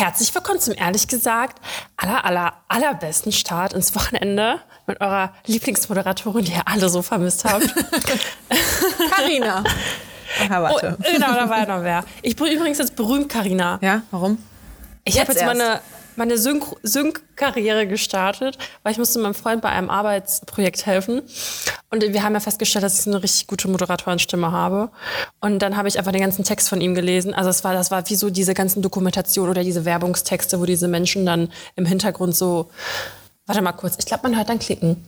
Herzlich willkommen zum ehrlich gesagt aller, aller, allerbesten Start ins Wochenende mit eurer Lieblingsmoderatorin, die ihr alle so vermisst habt. Carina. Aha, warte. Oh, genau, da war ja noch wer. Ich bin übrigens jetzt berühmt, Carina. Ja, warum? Ich habe jetzt, meine, meine Sync-Karriere gestartet, weil ich musste meinem Freund bei einem Arbeitsprojekt helfen. Und wir haben ja festgestellt, dass ich eine richtig gute Moderatorenstimme habe. Und dann habe ich einfach den ganzen Text von ihm gelesen. Also es war, das war wie so diese ganzen Dokumentationen oder diese Werbungstexte, wo diese Menschen dann im Hintergrund so. Warte mal kurz, ich glaube, man hört dann klicken.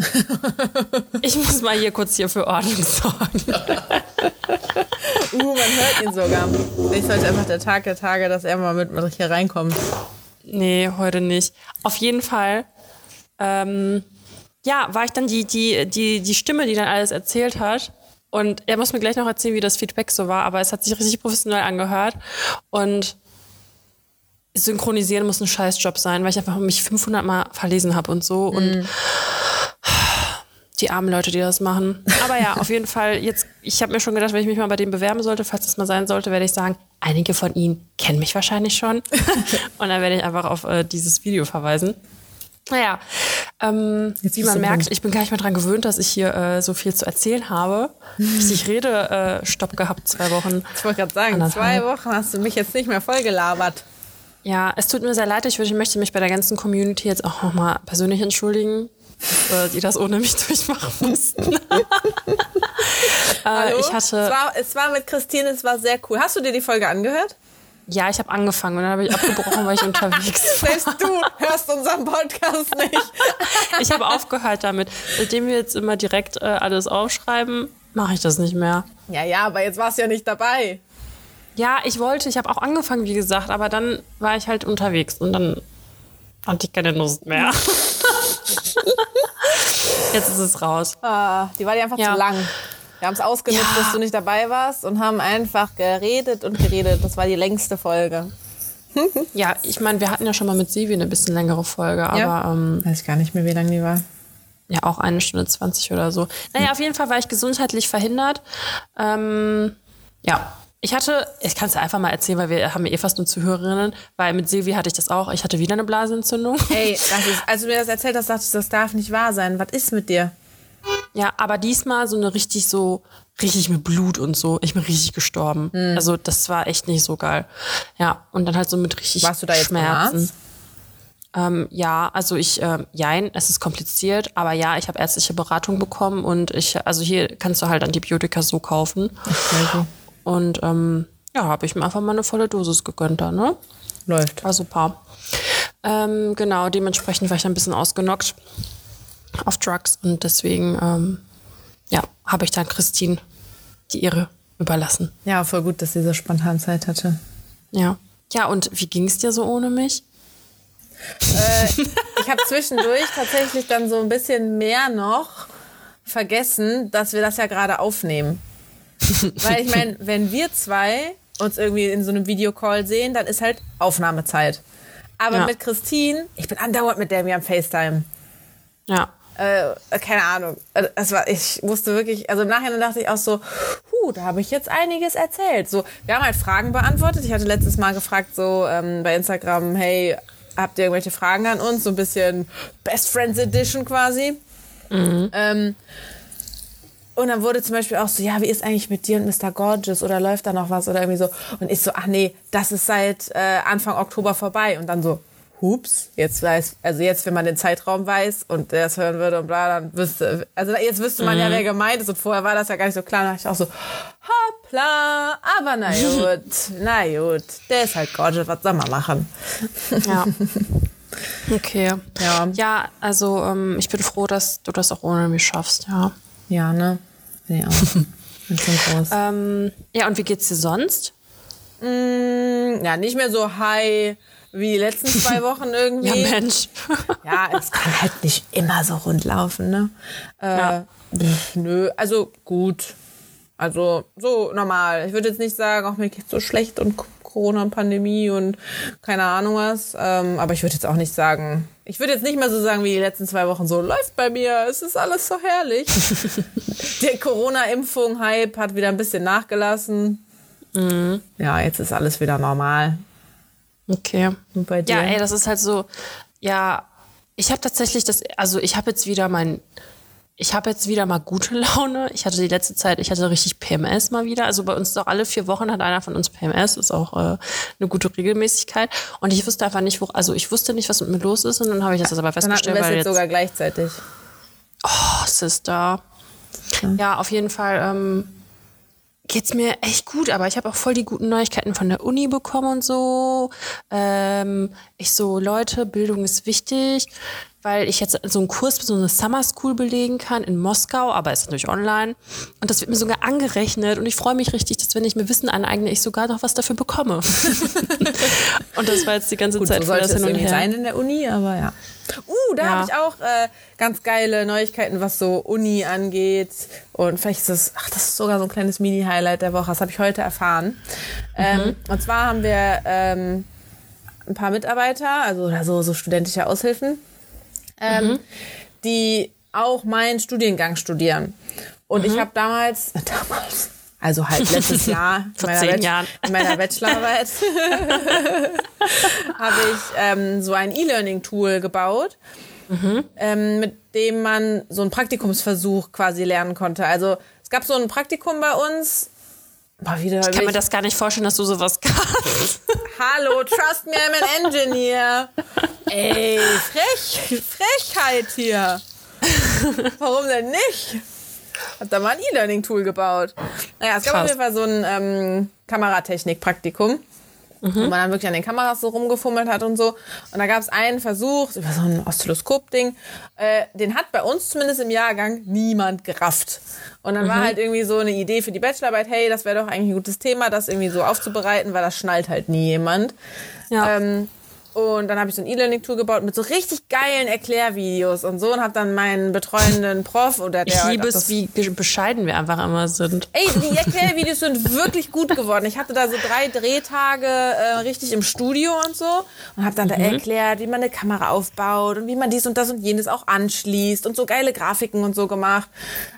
ich muss mal hier kurz hier für Ordnung sorgen. uh, man hört ihn sogar. Ich sollte einfach der Tag der Tage, dass er mal mit, hier reinkommt. Nee, heute nicht. Auf jeden Fall. Ähm, ja, war ich dann die, die, die, die Stimme, die dann alles erzählt hat. Und er muss mir gleich noch erzählen, wie das Feedback so war, aber es hat sich richtig professionell angehört. Und synchronisieren muss ein Scheißjob sein, weil ich einfach mich 500 Mal verlesen habe und so. Mm. Die armen Leute, die das machen. Aber ja, auf jeden Fall, jetzt, ich habe mir schon gedacht, wenn ich mich mal bei denen bewerben sollte, falls das mal sein sollte, werde ich sagen, einige von ihnen kennen mich wahrscheinlich schon. und dann werde ich einfach auf äh, dieses Video verweisen. Naja, ähm, wie man merkt, Punkt. ich bin gar nicht mehr dran gewöhnt, dass ich hier äh, so viel zu erzählen habe. Ich rede, äh, Stopp gehabt, zwei Wochen. Ich wollte gerade sagen, Anderthalb. zwei Wochen hast du mich jetzt nicht mehr vollgelabert. Ja, es tut mir sehr leid. Ich, würde, ich möchte mich bei der ganzen Community jetzt auch nochmal persönlich entschuldigen, die das ohne mich durchmachen mussten. äh, ich hatte, es war, es war mit Christine, es war sehr cool. Hast du dir die Folge angehört? Ja, ich habe angefangen und dann habe ich abgebrochen, weil ich unterwegs war. Selbst du hörst unseren Podcast nicht. ich habe aufgehört damit. Seitdem wir jetzt immer direkt äh, alles aufschreiben, mache ich das nicht mehr. Ja, ja, aber jetzt warst du ja nicht dabei. Ja, ich wollte, ich habe auch angefangen, wie gesagt, aber dann war ich halt unterwegs und dann hatte ich keine Lust mehr. Jetzt ist es raus. Ah, die war dir einfach ja. zu lang. Wir haben es ausgenutzt, ja. dass du nicht dabei warst und haben einfach geredet und geredet. Das war die längste Folge. ja, ich meine, wir hatten ja schon mal mit Sivi eine bisschen längere Folge, aber. Ja. Ähm, Weiß gar nicht mehr, wie lange die war. Ja, auch eine Stunde zwanzig oder so. Naja, hm. auf jeden Fall war ich gesundheitlich verhindert. Ähm, ja, ich hatte, ich kann es einfach mal erzählen, weil wir haben eh fast nur Zuhörerinnen, weil mit Silvi hatte ich das auch. Ich hatte wieder eine Blasenentzündung. Ey, das ist, als du mir das erzählt hast, dachte ich, das darf nicht wahr sein. Was ist mit dir? Ja, aber diesmal so eine richtig so, richtig mit Blut und so. Ich bin richtig gestorben. Mhm. Also das war echt nicht so geil. Ja, und dann halt so mit richtig Warst du da jetzt Schmerzen. Ähm, ja, also ich, äh, jein, es ist kompliziert, aber ja, ich habe ärztliche Beratung bekommen und ich, also hier kannst du halt Antibiotika so kaufen. Okay. Und ähm, ja, habe ich mir einfach mal eine volle Dosis gegönnt da, ne? Läuft. War super. Ähm, genau, dementsprechend war ich ein bisschen ausgenockt auf Drugs und deswegen, ähm, ja, habe ich dann Christine die Ehre überlassen. Ja, voll gut, dass sie so spontan Zeit hatte. Ja. Ja, und wie ging es dir so ohne mich? Äh, ich habe zwischendurch tatsächlich dann so ein bisschen mehr noch vergessen, dass wir das ja gerade aufnehmen. Weil ich meine, wenn wir zwei uns irgendwie in so einem Videocall sehen, dann ist halt Aufnahmezeit. Aber ja. mit Christine, ich bin andauernd mit der mir am FaceTime. Ja. Äh, keine Ahnung. Äh, das war, ich musste wirklich, also im Nachhinein dachte ich auch so, huh, da habe ich jetzt einiges erzählt. So, wir haben halt Fragen beantwortet. Ich hatte letztes Mal gefragt, so ähm, bei Instagram, hey, habt ihr irgendwelche Fragen an uns? So ein bisschen Best Friends Edition quasi. Mhm. Ähm, und dann wurde zum Beispiel auch so, ja, wie ist eigentlich mit dir und Mr. Gorgeous oder läuft da noch was oder irgendwie so. Und ich so, ach nee, das ist seit äh, Anfang Oktober vorbei. Und dann so, hups, jetzt weiß, also jetzt, wenn man den Zeitraum weiß und der es hören würde und bla, dann wüsste, also jetzt wüsste man mhm. ja, wer gemeint ist. Und vorher war das ja gar nicht so klar. Da dachte ich auch so, hoppla, aber na gut, na gut, der ist halt Gorgeous, was soll man machen? Ja. Okay. Ja. Ja, also ähm, ich bin froh, dass du das auch ohne mich schaffst, ja. Ja, ne? Ja, auch. ähm, ja, und wie geht's dir sonst? Mm, ja, nicht mehr so high wie die letzten zwei Wochen irgendwie. ja, Mensch. ja, es kann halt nicht immer so rund laufen, ne? Äh, ja. nö, also gut. Also so normal. Ich würde jetzt nicht sagen, auch mir geht's so schlecht und Corona und Pandemie und keine Ahnung was. Ähm, aber ich würde jetzt auch nicht sagen, ich würde jetzt nicht mehr so sagen wie die letzten zwei Wochen so, läuft bei mir, es ist alles so herrlich. Der Corona-Impfung-Hype hat wieder ein bisschen nachgelassen. Mhm. Ja, jetzt ist alles wieder normal. Okay. Und bei dir? Ja, ey, das ist halt so, ja, ich habe tatsächlich das, also ich habe jetzt wieder mein, ich habe jetzt wieder mal gute Laune. Ich hatte die letzte Zeit, ich hatte richtig PMS mal wieder. Also bei uns auch alle vier Wochen hat einer von uns PMS, ist auch äh, eine gute Regelmäßigkeit. Und ich wusste einfach nicht, wo, also ich wusste nicht, was mit mir los ist. Und dann habe ich das aber Dann hatten festgestellt, wir es jetzt jetzt, sogar gleichzeitig. oh, Sister. Ja, auf jeden Fall ähm, geht's mir echt gut, aber ich habe auch voll die guten Neuigkeiten von der Uni bekommen und so. Ähm, ich so, Leute, Bildung ist wichtig, weil ich jetzt so einen Kurs, so eine Summer School belegen kann in Moskau, aber ist natürlich online. Und das wird mir sogar angerechnet und ich freue mich richtig, dass wenn ich mir Wissen aneigne, ich sogar noch was dafür bekomme. und das war jetzt die ganze Gut, Zeit so sollte das hin und her. sein in der Uni, aber ja. Uh, da Ja. habe ich auch äh, ganz geile Neuigkeiten, was so Uni angeht. Und vielleicht ist das, ach, das ist sogar so ein kleines Mini-Highlight der Woche. Das habe ich heute erfahren. Ähm, und zwar haben wir ähm, ein paar Mitarbeiter, also oder so, so studentische Aushilfen, ähm, die auch meinen Studiengang studieren. Und ich habe damals, damals, also halt letztes Jahr, in Vor meiner zehn Jahren. in meiner Bachelorarbeit, habe ich ähm, so ein E-Learning-Tool gebaut, ähm, mit dem man so einen Praktikumsversuch quasi lernen konnte. Also es gab so ein Praktikum bei uns. Boah, wieder Ich kann mir das gar nicht vorstellen, dass du sowas kannst. Hallo, trust me, I'm an engineer. Ey, Frech, Frechheit hier. Warum denn nicht? Hab da mal ein E-Learning-Tool gebaut. Naja, es gab Krass. auf jeden Fall so ein ähm, Kameratechnik-Praktikum. Wo man dann wirklich an den Kameras so rumgefummelt hat und so. Und da gab es einen Versuch über so ein Oszilloskop-Ding. Äh, den hat bei uns zumindest im Jahrgang niemand gerafft. Und dann war halt irgendwie so eine Idee für die Bachelorarbeit, hey, das wäre doch eigentlich ein gutes Thema, das irgendwie so aufzubereiten, weil das schnallt halt nie jemand. Ja. Ähm, und dann habe ich so ein E-Learning-Tool gebaut mit so richtig geilen Erklärvideos und so und habe dann meinen betreuenden Prof oder der Ich liebe es, wie bescheiden wir einfach immer sind. Ey, die Erklärvideos sind wirklich gut geworden. Ich hatte da so drei Drehtage äh, richtig im Studio und so und habe dann da erklärt, wie man eine Kamera aufbaut und wie man dies und das und jenes auch anschließt und so geile Grafiken und so gemacht.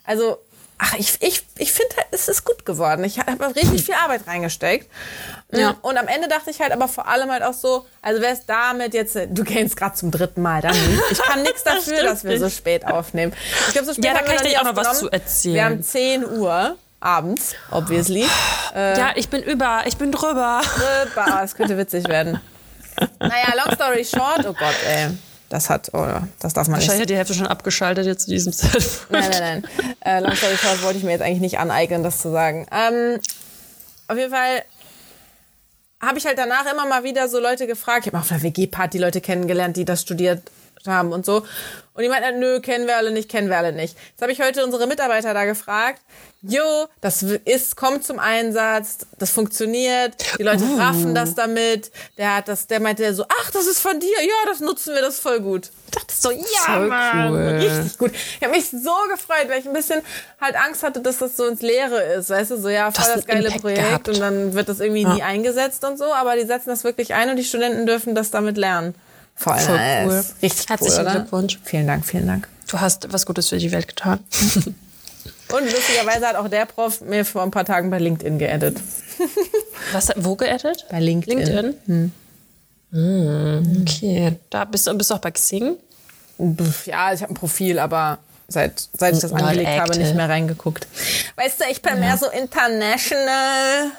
Also, ach, ich, ich, ich finde, es ist gut geworden. Ich habe richtig viel Arbeit reingesteckt. Ja. Und am Ende dachte ich halt aber vor allem halt auch so, also wer es damit jetzt, du kennst gerade zum dritten Mal, dann nicht. Ich kann nichts dafür, stimmt dass wir so spät aufnehmen. Ich glaube, so spät Ja, da kann ich dir auch noch was zu erzählen. Wir haben 10 Uhr abends, obviously. Äh. ja, ich bin über, ich bin drüber. Bah, das könnte witzig werden. Naja, long story short, oh Gott, ey. Das hat, oh, das darf man nicht. Wahrscheinlich hat die Hälfte schon abgeschaltet jetzt zu diesem Zeitpunkt. Nein, nein, nein. Äh, long story short wollte ich mir jetzt eigentlich nicht aneignen, das zu sagen. Ähm, auf jeden Fall habe ich halt danach immer mal wieder so Leute gefragt. Ich habe auf einer WG-Party Leute kennengelernt, die das studiert haben und so. Und die meinten, halt, nö, kennen wir alle nicht, kennen wir alle nicht. Jetzt habe ich heute unsere Mitarbeiter da gefragt. Jo, das ist, kommt zum Einsatz, das funktioniert, die Leute raffen das damit. Der hat das, der meinte so, ach, das ist von dir, ja, das nutzen wir, das ist voll gut. Ich dachte so, ja, Voll Mann, cool. richtig gut. Ich habe mich so gefreut, weil ich ein bisschen halt Angst hatte, dass das so ins Leere ist, weißt du, so ja, voll das einen geile Impact Projekt gehabt. und dann wird das irgendwie nie eingesetzt und so, aber die setzen das wirklich ein und die Studenten dürfen das damit lernen. Voll, Voll nice. cool. Richtig Herzlichen cool? Glückwunsch. Vielen Dank, vielen Dank. Du hast was Gutes für die Welt getan. Und lustigerweise hat auch der Prof mir vor ein paar Tagen bei LinkedIn geaddet. Was, wo geaddet? Bei LinkedIn. LinkedIn? Hm. Okay. Da bist du bist du auch bei Xing? Ja, ich habe ein Profil, aber seit, seit ich das Not angelegt habe, nicht mehr reingeguckt. Weißt du, ich bin mehr so international.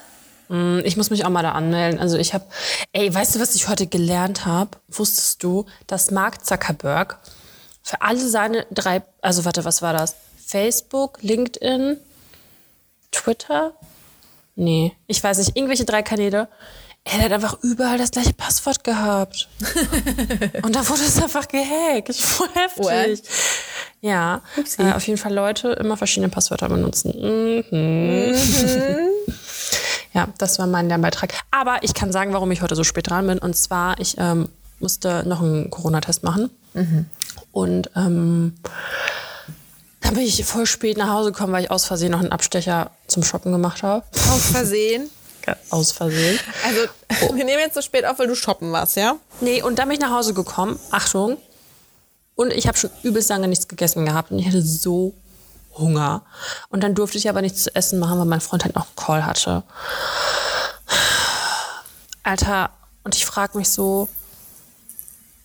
Hm, Ich muss mich auch mal da anmelden. Also ich habe, ey, weißt du, was ich heute gelernt habe? Wusstest du, dass Mark Zuckerberg für alle seine drei, also warte, was war das? Facebook, LinkedIn, Twitter? Nee, ich weiß nicht, irgendwelche drei Kanäle. Er hat einfach überall das gleiche Passwort gehabt. Und da wurde es einfach gehackt. Voll heftig. What? Ja, äh, auf jeden Fall Leute immer verschiedene Passwörter benutzen. Mhm. Ja, das war mein Lernbeitrag. Aber ich kann sagen, warum ich heute so spät dran bin. Und zwar, ich ähm, musste noch einen Corona-Test machen. Und ähm, dann bin ich voll spät nach Hause gekommen, weil ich aus Versehen noch einen Abstecher zum Shoppen gemacht habe. Aus Versehen. Aus Versehen. Also, wir nehmen jetzt so spät auf, weil du shoppen warst, ja? Nee, und dann bin ich nach Hause gekommen. Achtung. Und ich habe schon übelst lange nichts gegessen gehabt. Und ich hatte so Hunger. Und dann durfte ich aber nichts zu essen machen, weil mein Freund halt noch einen Call hatte. Alter, Und ich frage mich so,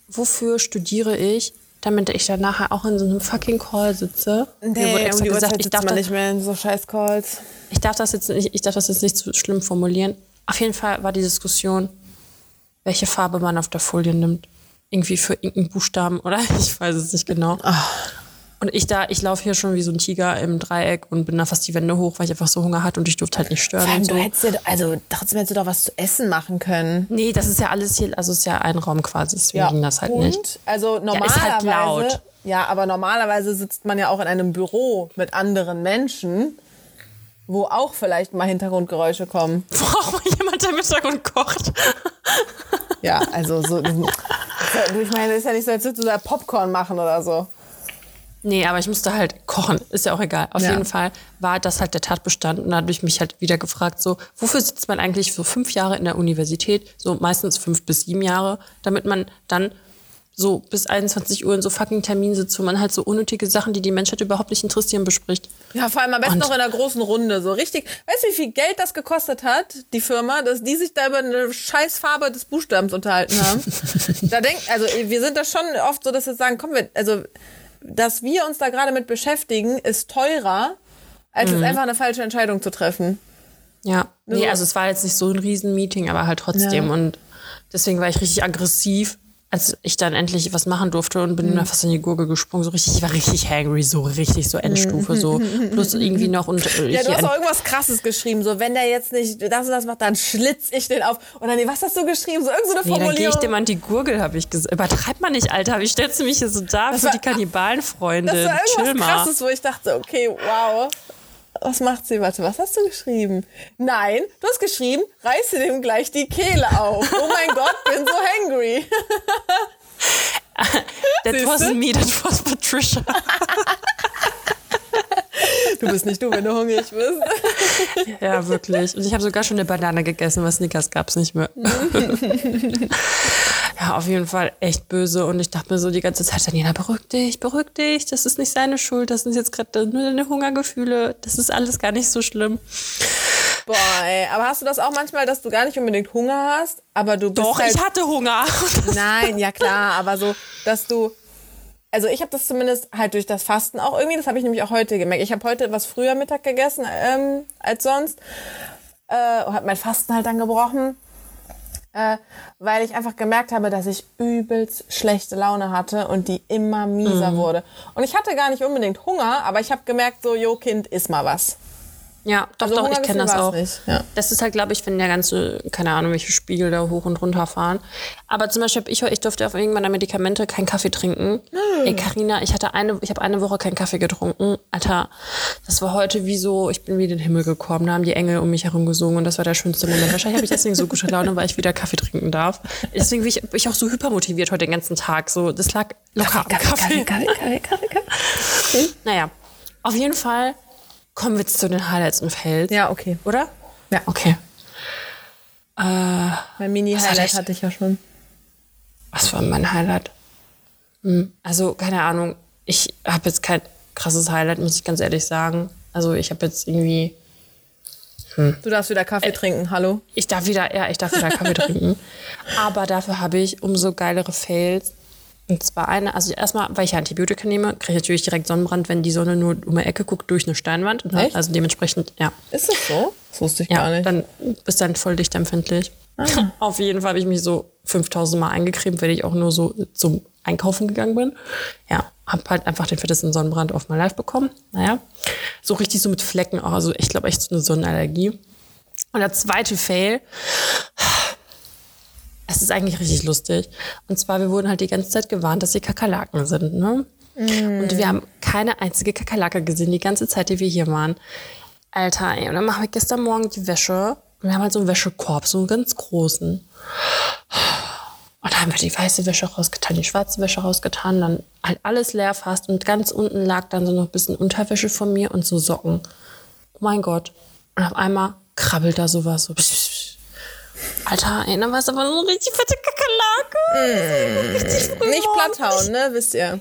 wofür studiere ich, damit ich dann nachher auch in so einem fucking Call sitze? Mir wurde Nee, extra um gesagt, ich darf, das, nicht mehr in so scheiß Calls. ich darf das jetzt nicht, ich darf das jetzt nicht zu schlimm formulieren. Auf jeden Fall war die Diskussion, welche Farbe man auf der Folie nimmt. Irgendwie für irgendeinen Buchstaben oder ich weiß es nicht genau. Und ich da, ich laufe hier schon wie so ein Tiger im Dreieck und bin da fast die Wände hoch, weil ich einfach so Hunger hatte und ich durfte halt nicht stören. Vor allem, so. du hättest dir, also trotzdem hättest du doch was zu essen machen können. Nee, das ist ja alles hier, also es ist ja ein Raum quasi, deswegen ging das halt und, nicht. Also ist normalerweise, halt laut. ja, aber normalerweise sitzt man ja auch in einem Büro mit anderen Menschen, wo auch vielleicht mal Hintergrundgeräusche kommen. Braucht mal jemand, der im Hintergrund kocht? Ja, also so. ich meine, das ist ja nicht so, als würdest du da Popcorn machen oder so. Nee, aber ich musste halt kochen, ist ja auch egal. Auf Ja. jeden Fall war das halt der Tatbestand und da habe ich mich halt wieder gefragt, so, wofür sitzt man eigentlich so fünf Jahre in der Universität, so meistens fünf bis sieben Jahre, damit man dann so bis 21 Uhr in so fucking Termin sitzt, wo man halt so unnötige Sachen, die die Menschheit überhaupt nicht interessieren, bespricht. Ja, vor allem am besten Und- noch in einer großen Runde. So richtig. Weißt du, wie viel Geld das gekostet hat, die Firma, dass die sich da über eine scheiß Farbe des Buchstabens unterhalten haben? da denkt, also wir sind da schon oft so, dass wir sagen, komm, wir, also, dass wir uns da gerade mit beschäftigen, ist teurer, als jetzt einfach eine falsche Entscheidung zu treffen. Ja, nee, So. also es war jetzt nicht so ein Riesen-Meeting, aber halt trotzdem. Ja. Und deswegen war ich richtig aggressiv, als ich dann endlich was machen durfte und Mhm. bin dann fast in die Gurgel gesprungen. So richtig, ich war richtig hangry, so richtig, so Endstufe, so. Plus irgendwie noch und äh, Ja, du hast auch irgendwas krasses geschrieben, so wenn der jetzt nicht das und das macht, dann schlitz ich den auf. Und dann, nee, was hast du geschrieben? So irgendeine so eine Nee, dann gehe Formulierung. ich dem an die Gurgel, habe ich gesagt. Übertreib mal nicht, Alter. Wie stellst du mich hier so dar für war- die Kannibalenfreundin? Das war Chill irgendwas mal. krasses, wo ich dachte, okay, wow. Was macht sie? Warte, was hast du geschrieben? Nein, du hast geschrieben, reiß dir dem gleich die Kehle auf. Oh mein Gott, bin so hangry. That Siehste? wasn't me, that was Patricia. Du bist nicht du, wenn du hungrig bist. ja, wirklich. Und ich habe sogar schon eine Banane gegessen, weil Snickers gab's nicht mehr. ja, auf jeden Fall echt böse. Und ich dachte mir so die ganze Zeit, Daniela, beruhig dich, beruhig dich. Das ist nicht seine Schuld. Das sind jetzt gerade nur deine Hungergefühle. Das ist alles gar nicht so schlimm. Boah, ey. Aber hast du das auch manchmal, dass du gar nicht unbedingt Hunger hast, aber du bist Doch, halt... ich hatte Hunger. Nein, ja klar, aber so, dass du also ich habe das zumindest halt durch das Fasten auch irgendwie, das habe ich nämlich auch heute gemerkt. Ich habe heute was früher Mittag gegessen ähm, als sonst äh, und habe mein Fasten halt dann gebrochen, äh, weil ich einfach gemerkt habe, dass ich übelst schlechte Laune hatte und die immer mieser wurde. Und ich hatte gar nicht unbedingt Hunger, aber ich habe gemerkt, so, jo Kind, iss mal was. Ja, doch, Also doch, ich kenne das auch. ja. Das ist halt, glaube ich, wenn der ganze, keine Ahnung, welche Spiegel da hoch und runter fahren. Aber zum Beispiel, hab ich, ich durfte auf irgendwann der Medikamente keinen Kaffee trinken. Hm. Ey, Carina, ich hatte eine, ich habe eine Woche keinen Kaffee getrunken. Alter, das war heute wie so, ich bin wie in den Himmel gekommen. Da haben die Engel um mich herum gesungen und das war der schönste Moment. Wahrscheinlich habe ich deswegen so gute Laune, weil ich wieder Kaffee trinken darf. Deswegen bin ich, bin ich auch so hypermotiviert heute den ganzen Tag. So, das lag locker am Kaffee. Kaffee, Kaffee, Kaffee, Kaffee. Naja, auf jeden Fall kommen wir jetzt zu den Highlights im Feld. Ja, okay. Oder? Ja. Okay. Mein Was Mini-Highlight hatte ich? hatte ich ja schon. Was war mein Highlight? Hm, Also, keine Ahnung. Ich habe jetzt kein krasses Highlight, muss ich ganz ehrlich sagen. Also, ich habe jetzt irgendwie. Du darfst wieder Kaffee trinken, hallo? Ich darf wieder, ja, ich darf wieder Kaffee trinken. Aber dafür habe ich umso geilere Fails. Und zwar eine, also erstmal, weil ich Antibiotika nehme, kriege ich natürlich direkt Sonnenbrand, wenn die Sonne nur um die Ecke guckt durch eine Steinwand. Ne? Echt? Also dementsprechend, ja. Ist das so? Das wusste ich Ja, gar nicht. dann bist du dann voll dicht empfindlich. Auf jeden Fall habe ich mich so 5000 Mal eingecremt, wenn ich auch nur so zum Einkaufen gegangen bin. Ja, habe halt einfach den fettesten Sonnenbrand auf mein Life bekommen. Naja, so richtig so mit Flecken auch. Also ich glaube echt so eine Sonnenallergie. Und der zweite Fail, es ist eigentlich richtig lustig. Und zwar, wir wurden halt die ganze Zeit gewarnt, dass hier Kakerlaken sind. Ne? Und wir haben keine einzige Kakerlake gesehen, die ganze Zeit, die wir hier waren. Alter, ey, und dann machen wir gestern Morgen die Wäsche. Und wir haben halt so einen Wäschekorb, so einen ganz großen. Und da haben wir die weiße Wäsche rausgetan, die schwarze Wäsche rausgetan, dann halt alles leer fast. Und ganz unten lag dann so noch ein bisschen Unterwäsche von mir und so Socken. Oh mein Gott. Und auf einmal krabbelt da sowas so. Psch. Alter, dann war es aber so eine richtig fette Kakerlake. Richtig früh Nicht morgens. platt hauen, ne? Wisst ihr.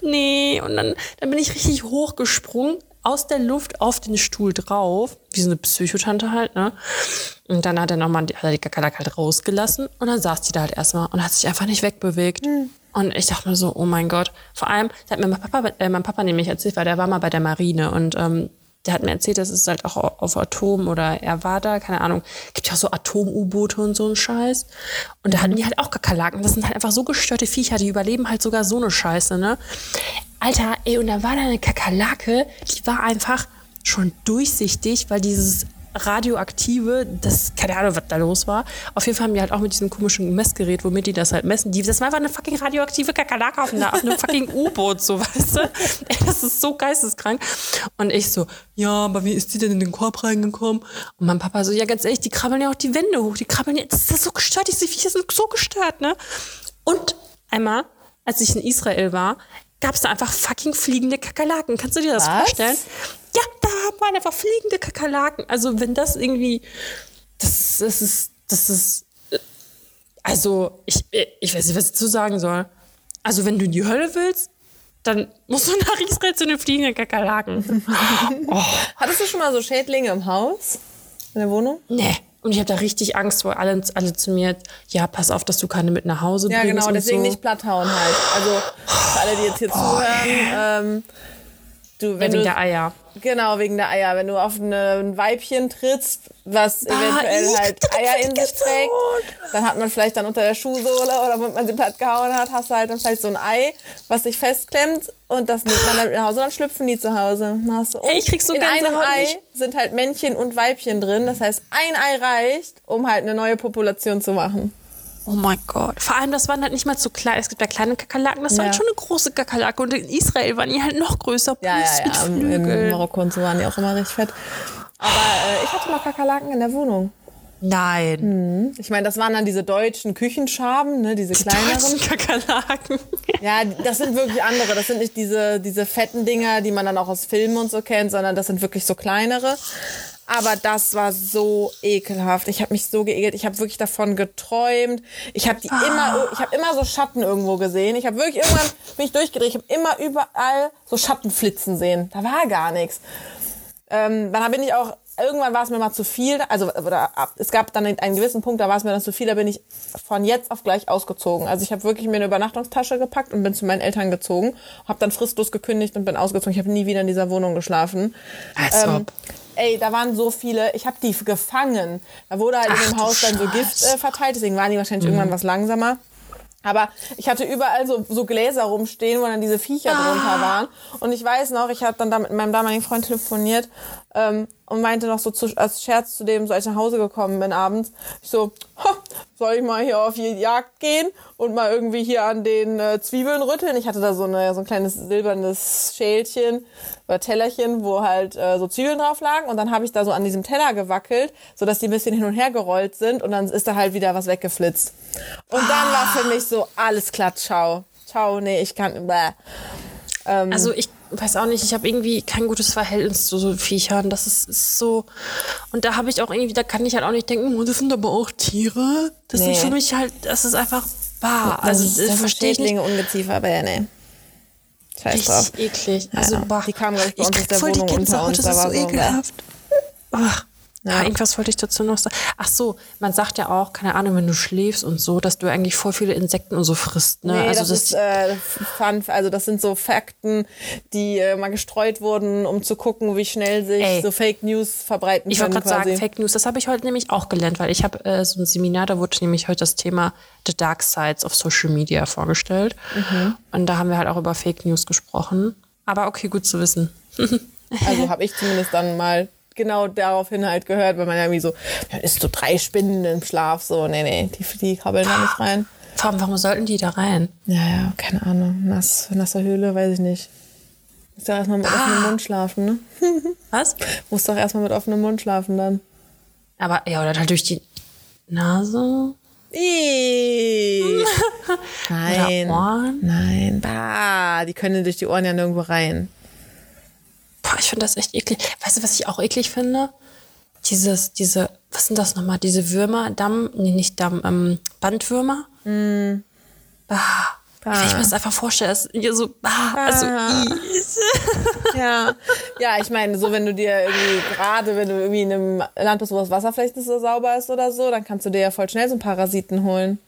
Nee, und dann, dann bin ich richtig hochgesprungen aus der Luft auf den Stuhl drauf, wie so eine Psychotante halt, ne? Und dann hat er nochmal er die Kakerlake halt rausgelassen und dann saß die da halt erstmal und hat sich einfach nicht wegbewegt. Mhm. Und ich dachte mir so, oh mein Gott. Vor allem, da hat mir mein Papa, äh, mein Papa nämlich erzählt, weil der war mal bei der Marine und ähm, der hat mir erzählt, dass es halt auch auf Atom oder er war da, keine Ahnung, gibt ja auch so Atom-U-Boote und so ein Scheiß. Und da hatten die halt auch Kakerlaken. Das sind halt einfach so gestörte Viecher, die überleben halt sogar so eine Scheiße, ne? Alter, ey, und da war da eine Kakerlake, die war einfach schon durchsichtig, weil dieses radioaktive, das, keine Ahnung, was da los war. Auf jeden Fall haben die halt auch mit diesem komischen Messgerät, womit die das halt messen. Die, das war einfach eine fucking radioaktive Kakerlake auf, auf einem fucking U-Boot, so, weißt du? Ey, das ist so geisteskrank. Und ich so, ja, aber wie ist die denn in den Korb reingekommen? Und mein Papa so, ja, ganz ehrlich, die krabbeln ja auch die Wände hoch, die krabbeln ja, das ist so gestört, diese Viecher sind so gestört, ne? Und einmal, als ich in Israel war, gab es da einfach fucking fliegende Kakerlaken. Kannst du dir das Was? vorstellen? Ja, da waren einfach fliegende Kakerlaken. Also wenn das irgendwie, das, das ist, das ist, also ich, ich weiß nicht, was ich dazu sagen soll. Also wenn du in die Hölle willst, dann musst du nach Israel zu den fliegenden Kakerlaken. oh. Hattest du schon mal so Schädlinge im Haus? In der Wohnung? Nee. Und ich habe da richtig Angst, weil alle, alle zu mir, ja, pass auf, dass du keine mit nach Hause bringst. Ja, genau, deswegen so. nicht platthauen halt. Also für alle, die jetzt hier oh, zuhören, ähm, du, wegen du, der Eier. Genau, wegen der Eier. Wenn du auf ein Weibchen trittst, was ah, eventuell halt Eier in sich trägt, dann hat man vielleicht dann unter der Schuhsohle oder wenn man sie platt gehauen hat, hast du halt dann vielleicht so ein Ei, was sich festklemmt und das nimmt man dann mit nach Hause, dann schlüpfen die zu Hause. Hast du, Ey, ich krieg so in einem Ei nicht. sind halt Männchen und Weibchen drin. Das heißt, ein Ei reicht, um halt eine neue Population zu machen. Oh mein Gott. Vor allem, das waren halt nicht mal zu klein. Es gibt ja kleine Kakerlaken, das ja. war halt schon eine große Kakerlake. Und in Israel waren die halt noch größer. Ja, ja, ja. In Marokko und so waren die auch immer richtig fett. Aber äh, ich hatte mal Kakerlaken in der Wohnung. Nein. Hm. Ich meine, das waren dann diese deutschen Küchenschaben, ne, diese die kleineren. Kakerlaken. Ja, das sind wirklich andere. Das sind nicht diese, diese fetten Dinger, die man dann auch aus Filmen und so kennt, sondern das sind wirklich so kleinere. Aber das war so ekelhaft. Ich habe mich so geekelt. Ich habe wirklich davon geträumt. Ich habe die ah. immer, ich habe immer so Schatten irgendwo gesehen. Ich habe wirklich irgendwann bin ich durchgedreht. Ich habe immer überall so Schattenflitzen sehen. Da war gar nichts. Ähm, dann bin ich auch irgendwann war es mir mal zu viel, also oder es gab dann einen gewissen Punkt, da war es mir dann zu viel, da bin ich von jetzt auf gleich ausgezogen. Also ich habe wirklich mir eine Übernachtungstasche gepackt und bin zu meinen Eltern gezogen, habe dann fristlos gekündigt und bin ausgezogen. Ich habe nie wieder in dieser Wohnung geschlafen. Als ähm, ey, da waren so viele, ich habe die gefangen. Da wurde halt Ach, in dem Haus dann so Gift äh, verteilt, deswegen waren die wahrscheinlich mhm. irgendwann was langsamer. Aber ich hatte überall so, so Gläser rumstehen, wo dann diese Viecher ah. drunter waren. Und ich weiß noch, ich habe dann da mit meinem damaligen Freund telefoniert ähm, und meinte noch so zu, als Scherz zu dem, so als ich nach Hause gekommen bin abends, ich so, soll ich mal hier auf die Jagd gehen und mal irgendwie hier an den äh, Zwiebeln rütteln? Ich hatte da so, eine, so ein kleines silbernes Schälchen oder Tellerchen, wo halt äh, so Zwiebeln drauf lagen und dann habe ich da so an diesem Teller gewackelt, so dass die ein bisschen hin und her gerollt sind und dann ist da halt wieder was weggeflitzt. Und dann war für mich so, alles klar, ciao. Ciao, nee, ich kann, bäh. Ähm, also ich weiß auch nicht, ich habe irgendwie kein gutes Verhältnis zu so Viechern. Das ist, ist so. Und da habe ich auch irgendwie, da kann ich halt auch nicht denken, oh, das sind aber auch Tiere. Das nee. sind für mich halt, das ist einfach wahr. Also, das, das verstehe ich nicht. Ungeziefer, aber ja, nee. Scheiß Richtig drauf. eklig. Also, ja, die kamen, glaube ich, bei uns aus der Wohnung unter uns. Das ist so ekelhaft. Ach. Ja. Irgendwas wollte ich dazu noch sagen. Ach so, man sagt ja auch, keine Ahnung, wenn du schläfst und so, dass du eigentlich voll viele Insekten und so frisst. Ne? Nee, also das, das ist äh, fun, also das sind so Fakten, die äh, mal gestreut wurden, um zu gucken, wie schnell sich Ey. so Fake News verbreiten ich können. Ich wollte gerade sagen, Fake News, das habe ich heute nämlich auch gelernt, weil ich habe äh, so ein Seminar, da wurde nämlich heute das Thema The Dark Sides of Social Media vorgestellt. Mhm. Und da haben wir halt auch über Fake News gesprochen. Aber okay, gut zu wissen. also habe ich zumindest dann mal genau daraufhin halt gehört, weil man ja irgendwie so, ja, ist so drei Spinnen im Schlaf, so, nee, nee, die, die krabbeln da nicht rein. Warum, warum sollten die da rein? Ja, ja, keine Ahnung. Nass, nasser Höhle, weiß ich nicht. Muss doch erstmal mit ah. offenem Mund schlafen, ne? Was? Muss doch erstmal mit offenem Mund schlafen dann. Aber, ja, oder halt durch die Nase? Nein. Oder Ohren? Nein. Bah, die können durch die Ohren ja nirgendwo rein. Boah, ich finde das echt eklig. Weißt du, was ich auch eklig finde? Dieses, diese, was sind das nochmal? Diese Würmer, Damm, nee, nicht Damm, ähm, Bandwürmer. Mm. Ah, Wenn ich mir das einfach vorstelle, ist hier so, ah, also, Ja, ja, ich meine, so wenn du dir irgendwie gerade, wenn du irgendwie in einem Land bist, wo das Wasser vielleicht nicht so sauber ist oder so, dann kannst du dir ja voll schnell so ein Parasiten holen.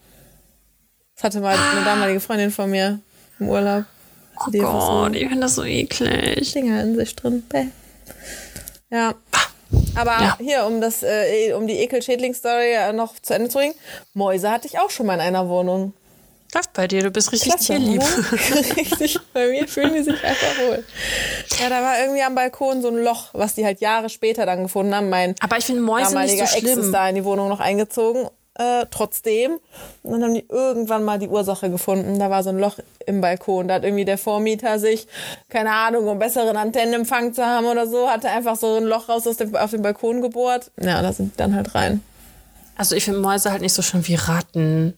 Das hatte mal eine damalige Freundin von mir im Urlaub. Oh Die Gott, ich finde das so eklig. Dinger in sich drin. Bäh. Ja. Aber Ja. hier, um das, äh, um die Ekel-Schädling-Story äh, noch zu Ende zu bringen, Mäuse hatte ich auch schon mal in einer Wohnung. Läuft bei dir, du bist richtig Klasse, tierlieb. oder? Richtig, bei mir fühlen die sich einfach wohl. Ja, da war irgendwie am Balkon so ein Loch, was die halt Jahre später dann gefunden haben. Mein Aber ich finde Mäuse nicht so Ex ist schlimm. da in die Wohnung noch eingezogen. Äh, trotzdem. Und dann haben die irgendwann mal die Ursache gefunden. Da war so ein Loch im Balkon. Da hat irgendwie der Vormieter sich, keine Ahnung, um besseren Antennenempfang zu haben oder so, hatte einfach so ein Loch raus aus dem, auf dem Balkon gebohrt. Ja, da sind die dann halt rein. Also ich finde Mäuse halt nicht so schlimm wie Ratten.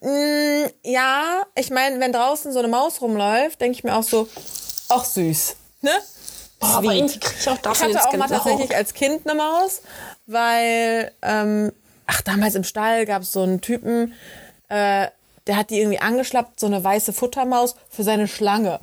Mm, ja, ich meine, wenn draußen so eine Maus rumläuft, denke ich mir auch so, ach süß. Ne? Boah, aber irgendwie kriege ich auch Ich dafür hatte auch mal tatsächlich als Kind eine Maus, weil, ähm, ach, damals im Stall gab es so einen Typen, äh, der hat die irgendwie angeschlappt, so eine weiße Futtermaus für seine Schlange.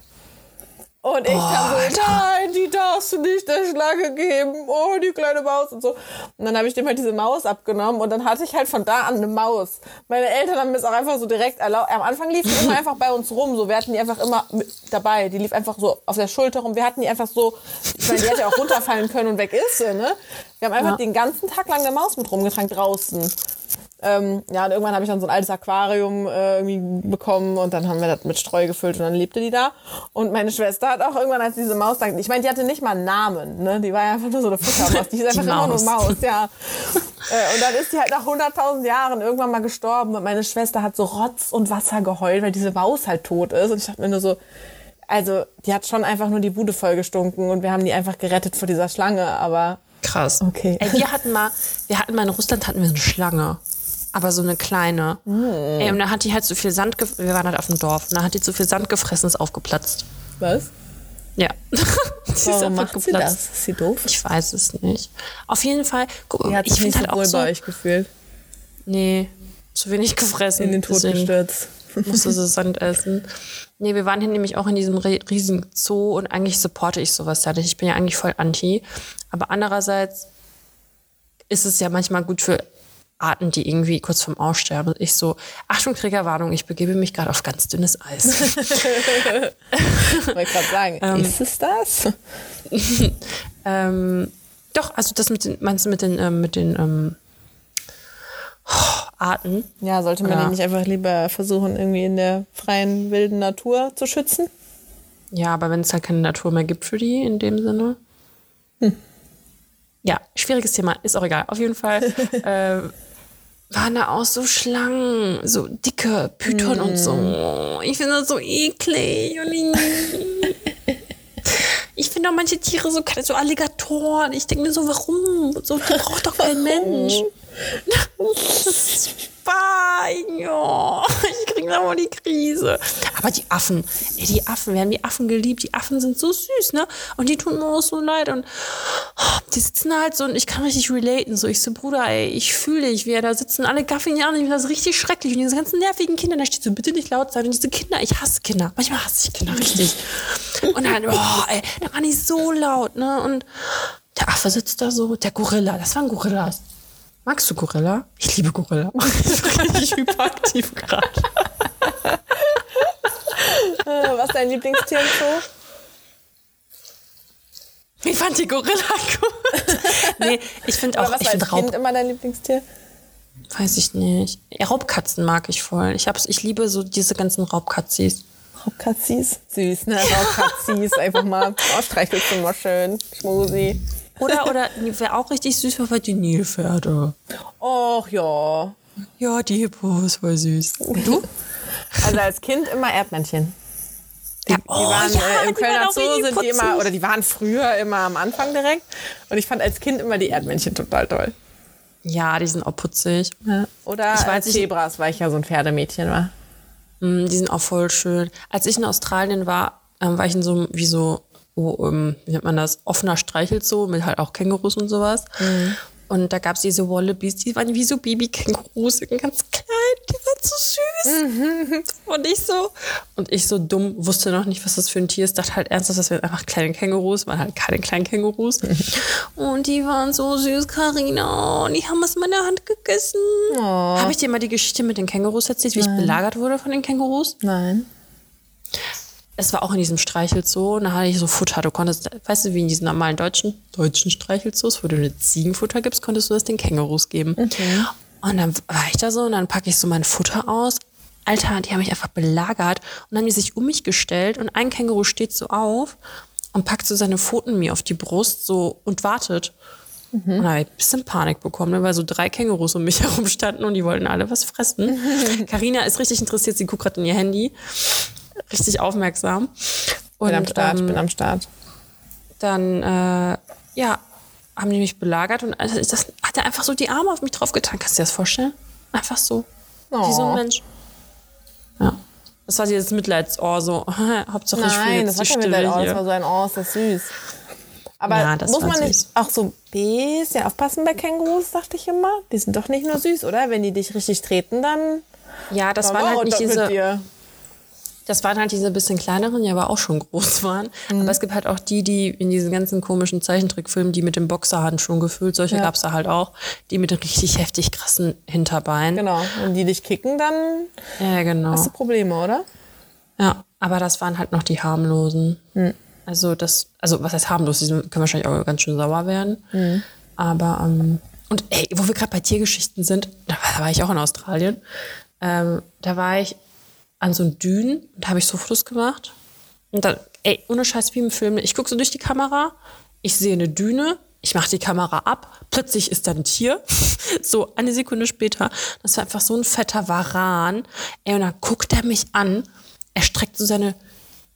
Und ich kam so, Alter. nein, die darfst du nicht der Schlange geben. Oh, die kleine Maus und so. Und dann habe ich dem halt diese Maus abgenommen und dann hatte ich halt von da an eine Maus. Meine Eltern haben mir es auch einfach so direkt erlaubt. Am Anfang lief die immer einfach bei uns rum. So, wir hatten die einfach immer dabei. Die lief einfach so auf der Schulter rum. Wir hatten die einfach so, ich meine, die hätte ja auch runterfallen können und weg ist sie, ne? Wir haben einfach Ja. den ganzen Tag lang eine Maus mit rumgetragen draußen. Ähm, ja, und irgendwann habe ich dann so ein altes Aquarium äh, irgendwie bekommen und dann haben wir das mit Streu gefüllt und dann lebte die da. Und meine Schwester hat auch irgendwann, als diese Maus dann, ich meine, die hatte nicht mal einen Namen, ne? Die war ja einfach nur so eine Futtermaus. Die ist einfach Die immer nur Maus. Maus, ja. äh, und dann ist die halt nach 100.000 Jahren irgendwann mal gestorben und meine Schwester hat so Rotz und Wasser geheult, weil diese Maus halt tot ist. Und ich dachte mir nur so, also die hat schon einfach nur die Bude voll gestunken und wir haben die einfach gerettet vor dieser Schlange, aber Krass. Okay. Ey, wir hatten mal, wir hatten mal in Russland hatten wir eine Schlange. Aber so eine kleine. Hm. Ey, und da hat die halt so viel Sand gefressen. Wir waren halt auf dem Dorf. Und da hat die so viel Sand gefressen, ist aufgeplatzt. was? Ja. ist Warum einfach macht sie das? Ist sie doof? Ich weiß es nicht. Auf jeden Fall. Guck, Die hat ich finde so halt auch wohl so. bei euch gefühlt. Nee, zu wenig gefressen. In den Tod gestürzt. Musste sie Sand essen. Nee, wir waren hier nämlich auch in diesem ri- riesigen Zoo und eigentlich supporte ich sowas ja nicht. Ich bin ja eigentlich voll anti. Aber andererseits ist es ja manchmal gut für Arten, die irgendwie kurz vorm Aussterben. Ich so, Achtung, Triggerwarnung, ich begebe mich gerade auf ganz dünnes Eis. Wollte gerade sagen, ist es das? ähm, doch, also das mit den, meinst du mit den, ähm, mit den ähm, Arten? Ja, sollte man Ja. die nicht einfach lieber versuchen, irgendwie in der freien, wilden Natur zu schützen? Ja, aber wenn es halt keine Natur mehr gibt für die in dem Sinne. Ja, schwieriges Thema, ist auch egal. Auf jeden Fall äh, waren da auch so Schlangen, so dicke Python und so. Ich finde das so eklig. Ich finde auch manche Tiere so, so Alligatoren. Ich denke mir so, warum? So, die braucht doch kein Mensch. Fein, ja. Ich kriege da mal die Krise. Aber die Affen, ey, die Affen, wir haben die Affen geliebt. Die Affen sind so süß, ne? Und die tun mir auch so leid. Und oh, die sitzen halt so und ich kann richtig relaten. So, ich so, Bruder, ey, ich fühle dich, wie er da sitzen. Alle gaffen an. Ich finde das richtig schrecklich. Und diese ganzen nervigen Kinder, da steht so, bitte nicht laut sein. Und diese Kinder, ich hasse Kinder. Manchmal hasse ich Kinder richtig. Und dann, oh, ey, da war nicht so laut, ne? Und der Affe sitzt da so, der Gorilla, das waren Gorillas. Magst du Gorilla? Ich liebe Gorilla. Ich bin richtig hyperaktiv gerade. Äh, was ist dein Lieblingstier im Zoo? Ich fand die Gorilla gut. Nee, ich finde auch, was ich finde Raub, immer dein Lieblingstier? weiß ich nicht. Ja, Raubkatzen mag ich voll. Ich, hab's, ich liebe so diese ganzen Raubkatzis. Raubkatzis. Süß, ne? Raubkatzis. Einfach mal oh, streichelst du mal schön. Schmusi. Oder, oder, wer auch richtig süß war, die Nilpferde. Och ja. Ja, die Hippos, voll süß. Und du? Also als Kind immer Erdmännchen. Die, Ja, die oh, waren ja, äh, im Kölner Zoo sind die immer, oder die waren früher immer am Anfang direkt. Und ich fand als Kind immer die Erdmännchen total toll. Ja, die sind auch putzig. Oder Ich weiß Zebras, weil ich ja so ein Pferdemädchen war. Mm, Die sind auch voll schön. Als ich in Australien war, ähm, war ich in so einem, wie so, oh, ähm, wie nennt man das, offener Streichelzoo mit halt auch Kängurus und sowas. Und da gab es diese Wallabies, die waren wie so Baby-Kängurus, ganz klein, die waren so süß. und ich so, und ich so dumm, wusste noch nicht, was das für ein Tier ist, dachte halt ernsthaft, das wären einfach kleine Kängurus, waren halt keine kleinen Kängurus. und die waren so süß, Karina, und die haben es in meiner Hand gegessen. Oh. Habe ich dir mal die Geschichte mit den Kängurus erzählt, wie ich belagert wurde von den Kängurus? Nein. Es war auch in diesem Streichelzoo, und da hatte ich so Futter. Du konntest, weißt du, wie in diesen normalen deutschen, deutschen Streichelzoos, wo du eine Ziegenfutter gibst, konntest du das den Kängurus geben. Und dann war ich da so und dann packe ich so mein Futter aus. Alter, die haben mich einfach belagert und dann haben die sich um mich gestellt und ein Känguru steht so auf und packt so seine Pfoten mir auf die Brust so und wartet. Und da habe ich ein bisschen Panik bekommen, ne, weil so drei Kängurus um mich herum standen und die wollten alle was fressen. Karina ist richtig interessiert, sie guckt gerade in ihr Handy. Richtig aufmerksam. Und, Bin am Start, ähm, bin am Start. dann, äh, ja, haben die mich belagert und also das hat er einfach so die Arme auf mich draufgetan. Kannst du dir das vorstellen? Einfach so. Wie so Oh. ein Mensch. Ja. Das war dieses Mitleidsohr, so. Hauptsache ich fühle Nein, jetzt das die hat ja mit Stille deinem Ohr, das war so ein Ohr, ist das süß. Aber Ja, das muss war man nicht süß. auch so ein bisschen aufpassen bei Kängurus, dachte ich immer? Die sind doch nicht nur süß, oder? Wenn die dich richtig treten, dann... Ja, das waren halt war nicht diese, dir. Das waren halt diese bisschen kleineren, die aber auch schon groß waren. Mhm. Aber es gibt halt auch die, die in diesen ganzen komischen Zeichentrickfilmen, die mit dem Boxerhandschuhen gefüllt, solche Ja. gab's da halt auch, die mit richtig heftig krassen Hinterbeinen. Genau. Wenn die dich kicken, dann Ja, genau. hast du Probleme, oder? Ja, aber das waren halt noch die harmlosen. Hm. Also das, also was heißt harmlos? Die können wahrscheinlich auch ganz schön sauer werden. Hm. Aber ähm, und ey, wo wir gerade bei Tiergeschichten sind, da war, da war ich auch in Australien. Ähm, da war ich an so einem Dünen und da habe ich so Fotos gemacht. Und dann, ey, ohne Scheiß wie im Film. Ich gucke so durch die Kamera, ich sehe eine Düne, ich mache die Kamera ab, plötzlich ist da ein Tier. so eine Sekunde später, das war einfach so ein fetter Varan. Ey, und dann guckt er mich an, er streckt so seine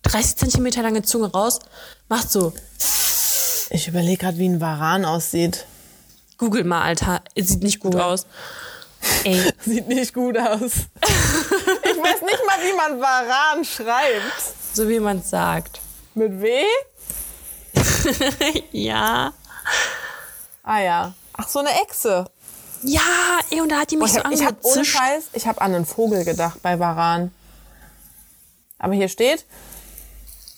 30 Zentimeter lange Zunge raus, macht so, Ich überlege gerade, wie ein Varan aussieht. Google mal, Alter, es sieht nicht gut aus. Ey, Sieht nicht gut aus. ich weiß nicht mal, wie man Varan schreibt. so wie man sagt. Mit W? ja. Ah ja. Ach, so eine Echse. Ja, ey, und da hat die mich Ich so habe hab ohne angezischt. Scheiß, ich habe an einen Vogel gedacht bei Varan. Aber hier steht,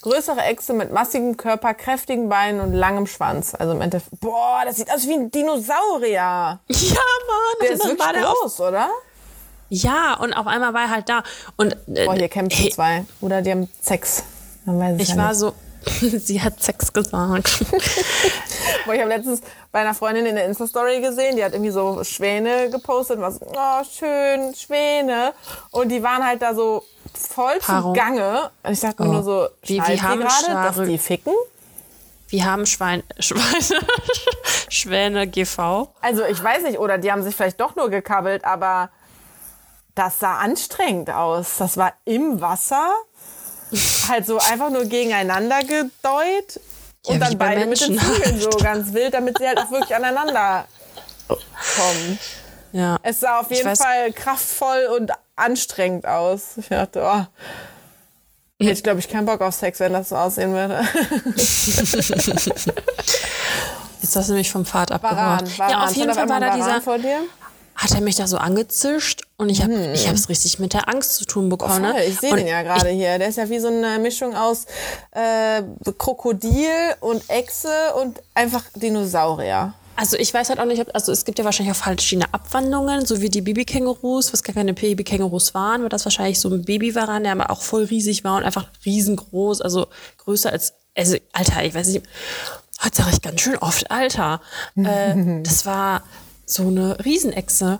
größere Echse mit massigem Körper, kräftigen Beinen und langem Schwanz. Also im Endeffekt, boah, das sieht aus wie ein Dinosaurier. Ja, Mann. Der ist wirklich groß, oder? Ja, und auf einmal war er halt da. Und äh, Boah, hier kämpfen ey, zwei. Oder die haben Sex. Ich ja war nicht. so, sie hat Sex gesagt. Boah, ich habe letztens bei einer Freundin in der Insta-Story gesehen, die hat irgendwie so Schwäne gepostet und war so, oh, schön, Schwäne. Und die waren halt da so voll Paarung. Zugange. Und ich dachte mir Oh. nur so, Wie- wie haben gerade, dass die ficken? Wir haben Schwein, Schweine, Schwäne GV. Also ich weiß nicht, oder die haben sich vielleicht doch nur gekabbelt, aber das sah anstrengend aus. Das war im Wasser, halt so einfach nur gegeneinander gedeut Ja, und dann bei beide mit den Menschen Zügeln so ganz wild, damit sie halt auch wirklich aneinander kommen. Ja. Es sah auf jeden Fall kraftvoll und anstrengend aus. Ich dachte, oh, hätte ich glaube ich keinen Bock auf Sex, wenn das so aussehen würde. Jetzt hast du mich vom Pfad abgebracht. Varan. Ja, auf jeden Fall war da dieser, vor dir. Hat er mich da so angezischt und ich habe ich hab's richtig mit der Angst zu tun bekommen. Voll, ne? ich sehe den ja gerade hier. Der ist ja wie so eine Mischung aus äh, Krokodil und Echse und einfach Dinosaurier. Also ich weiß halt auch nicht, ob, also es gibt ja wahrscheinlich auch verschiedene Abwandlungen, so wie die Babykängurus, was gar keine Babykängurus waren, weil das wahrscheinlich so ein Baby war, der aber auch voll riesig war und einfach riesengroß, also größer als, also Alter, ich weiß nicht, heute sage ich ganz schön oft, Alter. Äh, das war so eine Riesenechse.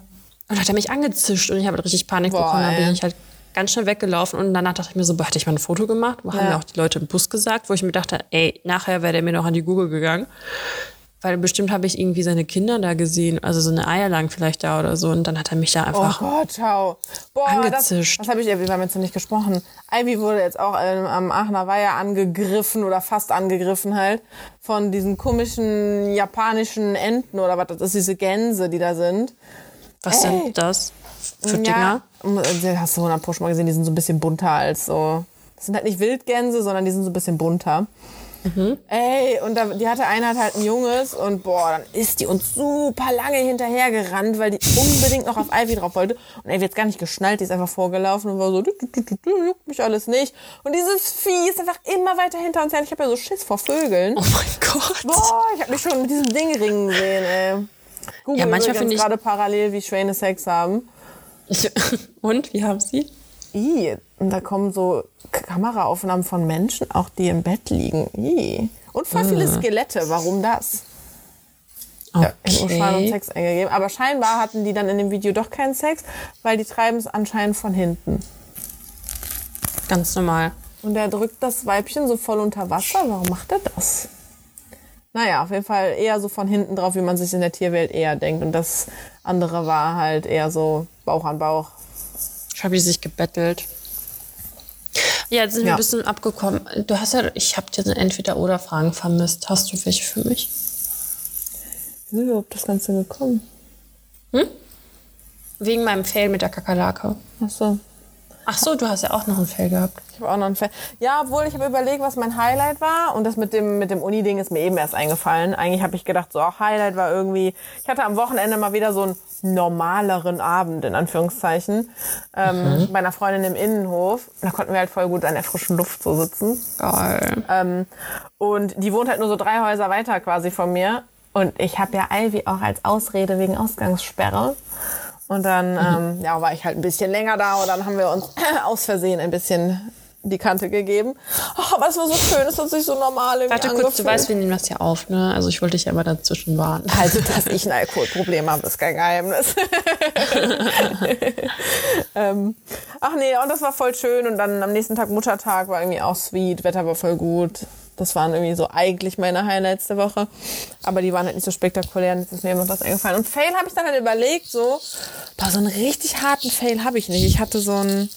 Und hat er mich angezischt und ich habe richtig Panik Boah, bekommen, dann bin ich halt ganz schnell weggelaufen und danach dachte ich mir so, boah, hatte ich mal ein Foto gemacht, wo haben Ja. mir auch die Leute im Bus gesagt, wo ich mir dachte, ey, nachher wäre der mir noch an die Google gegangen. Weil bestimmt habe ich irgendwie seine Kinder da gesehen, also so eine Eierlang vielleicht da oder so. Und dann hat er mich da Oh einfach. Gott, schau. Boah, das, Angezischt. das habe ich, wir haben jetzt noch nicht gesprochen. Ivy wurde jetzt auch ähm, am Aachener Weiher angegriffen oder fast angegriffen halt von diesen komischen japanischen Enten oder was das ist, diese Gänse, die da sind. was ey. sind das für Dinger? Ja, äh, hast du 100 Pro schon mal gesehen, die sind so ein bisschen bunter als so. Das sind halt nicht Wildgänse, sondern die sind so ein bisschen bunter. Mhm. Ey, und da, die hatte eine hat halt ein Junges und boah, dann ist die uns super lange hinterhergerannt, weil die unbedingt noch auf Ivy drauf wollte. Und ey, jetzt gar nicht geschnallt, die ist einfach vorgelaufen und war so, du, du, du, du, juckt mich alles nicht. Und dieses Vieh ist einfach immer weiter hinter uns her. Ich habe ja so Schiss vor Vögeln. Oh mein Gott. Boah, ich habe mich schon mit diesem Ding ringen sehen, ey. Google Ja, manchmal finde ich- gerade parallel, wie Schwäne Sex haben. Ich, und, wie haben sie? I, und da kommen so Kameraaufnahmen von Menschen, auch die im Bett liegen. I. Und voll viele Ah. Skelette. Warum das? Ja, in Uschan und Sex eingegeben. Aber scheinbar hatten die dann in dem Video doch keinen Sex, weil die treiben es anscheinend von hinten. Ganz normal. Und der drückt das Weibchen so voll unter Wasser. Warum macht er das? Naja, auf jeden Fall eher so von hinten drauf, wie man sich in der Tierwelt eher denkt. Und das andere war halt eher so Bauch an Bauch. Ich habe die sich gebettelt. Ja, jetzt sind wir Ja. ein bisschen abgekommen. Du hast ja, ich habe dir Entweder-Oder-Fragen vermisst. Hast du welche für mich? Wie sind wir auf das Ganze gekommen? Wegen meinem Fail mit der Kakerlake. Achso. Ach so, du hast ja auch noch einen Fail gehabt. Ich habe auch noch einen Fan. Ja, obwohl ich habe überlegt, was mein Highlight war. Und das mit dem, mit dem Uni-Ding ist mir eben erst eingefallen. Eigentlich habe ich gedacht, so, auch Highlight war irgendwie, ich hatte am Wochenende mal wieder so einen normaleren Abend, in Anführungszeichen, ähm, bei einer Freundin im Innenhof. Da konnten wir halt voll gut an der frischen Luft so sitzen. Geil. Ähm, und die wohnt halt nur so drei Häuser weiter quasi von mir. Und ich habe ja Ivy auch als Ausrede wegen Ausgangssperre. Und dann ähm, ja, war ich halt ein bisschen länger da und dann haben wir uns aus Versehen ein bisschen die Kante gegeben. Aber es war so schön, es hat sich so normal irgendwie Warte kurz, du angefühlt. weißt, wir nehmen das ja auf, ne? Also ich wollte dich ja immer dazwischen warnen. Also, dass ich ein Alkoholproblem habe, ist kein Geheimnis. ähm, ach nee, und das war voll schön. Und dann am nächsten Tag Muttertag war irgendwie auch sweet. Wetter war voll gut. Das waren irgendwie so eigentlich meine Highlights der Woche. Aber die waren halt nicht so spektakulär. Und jetzt ist mir noch das eingefallen. Und Fail habe ich dann halt überlegt, so, boah, so einen richtig harten Fail habe ich nicht. Ich hatte so ein,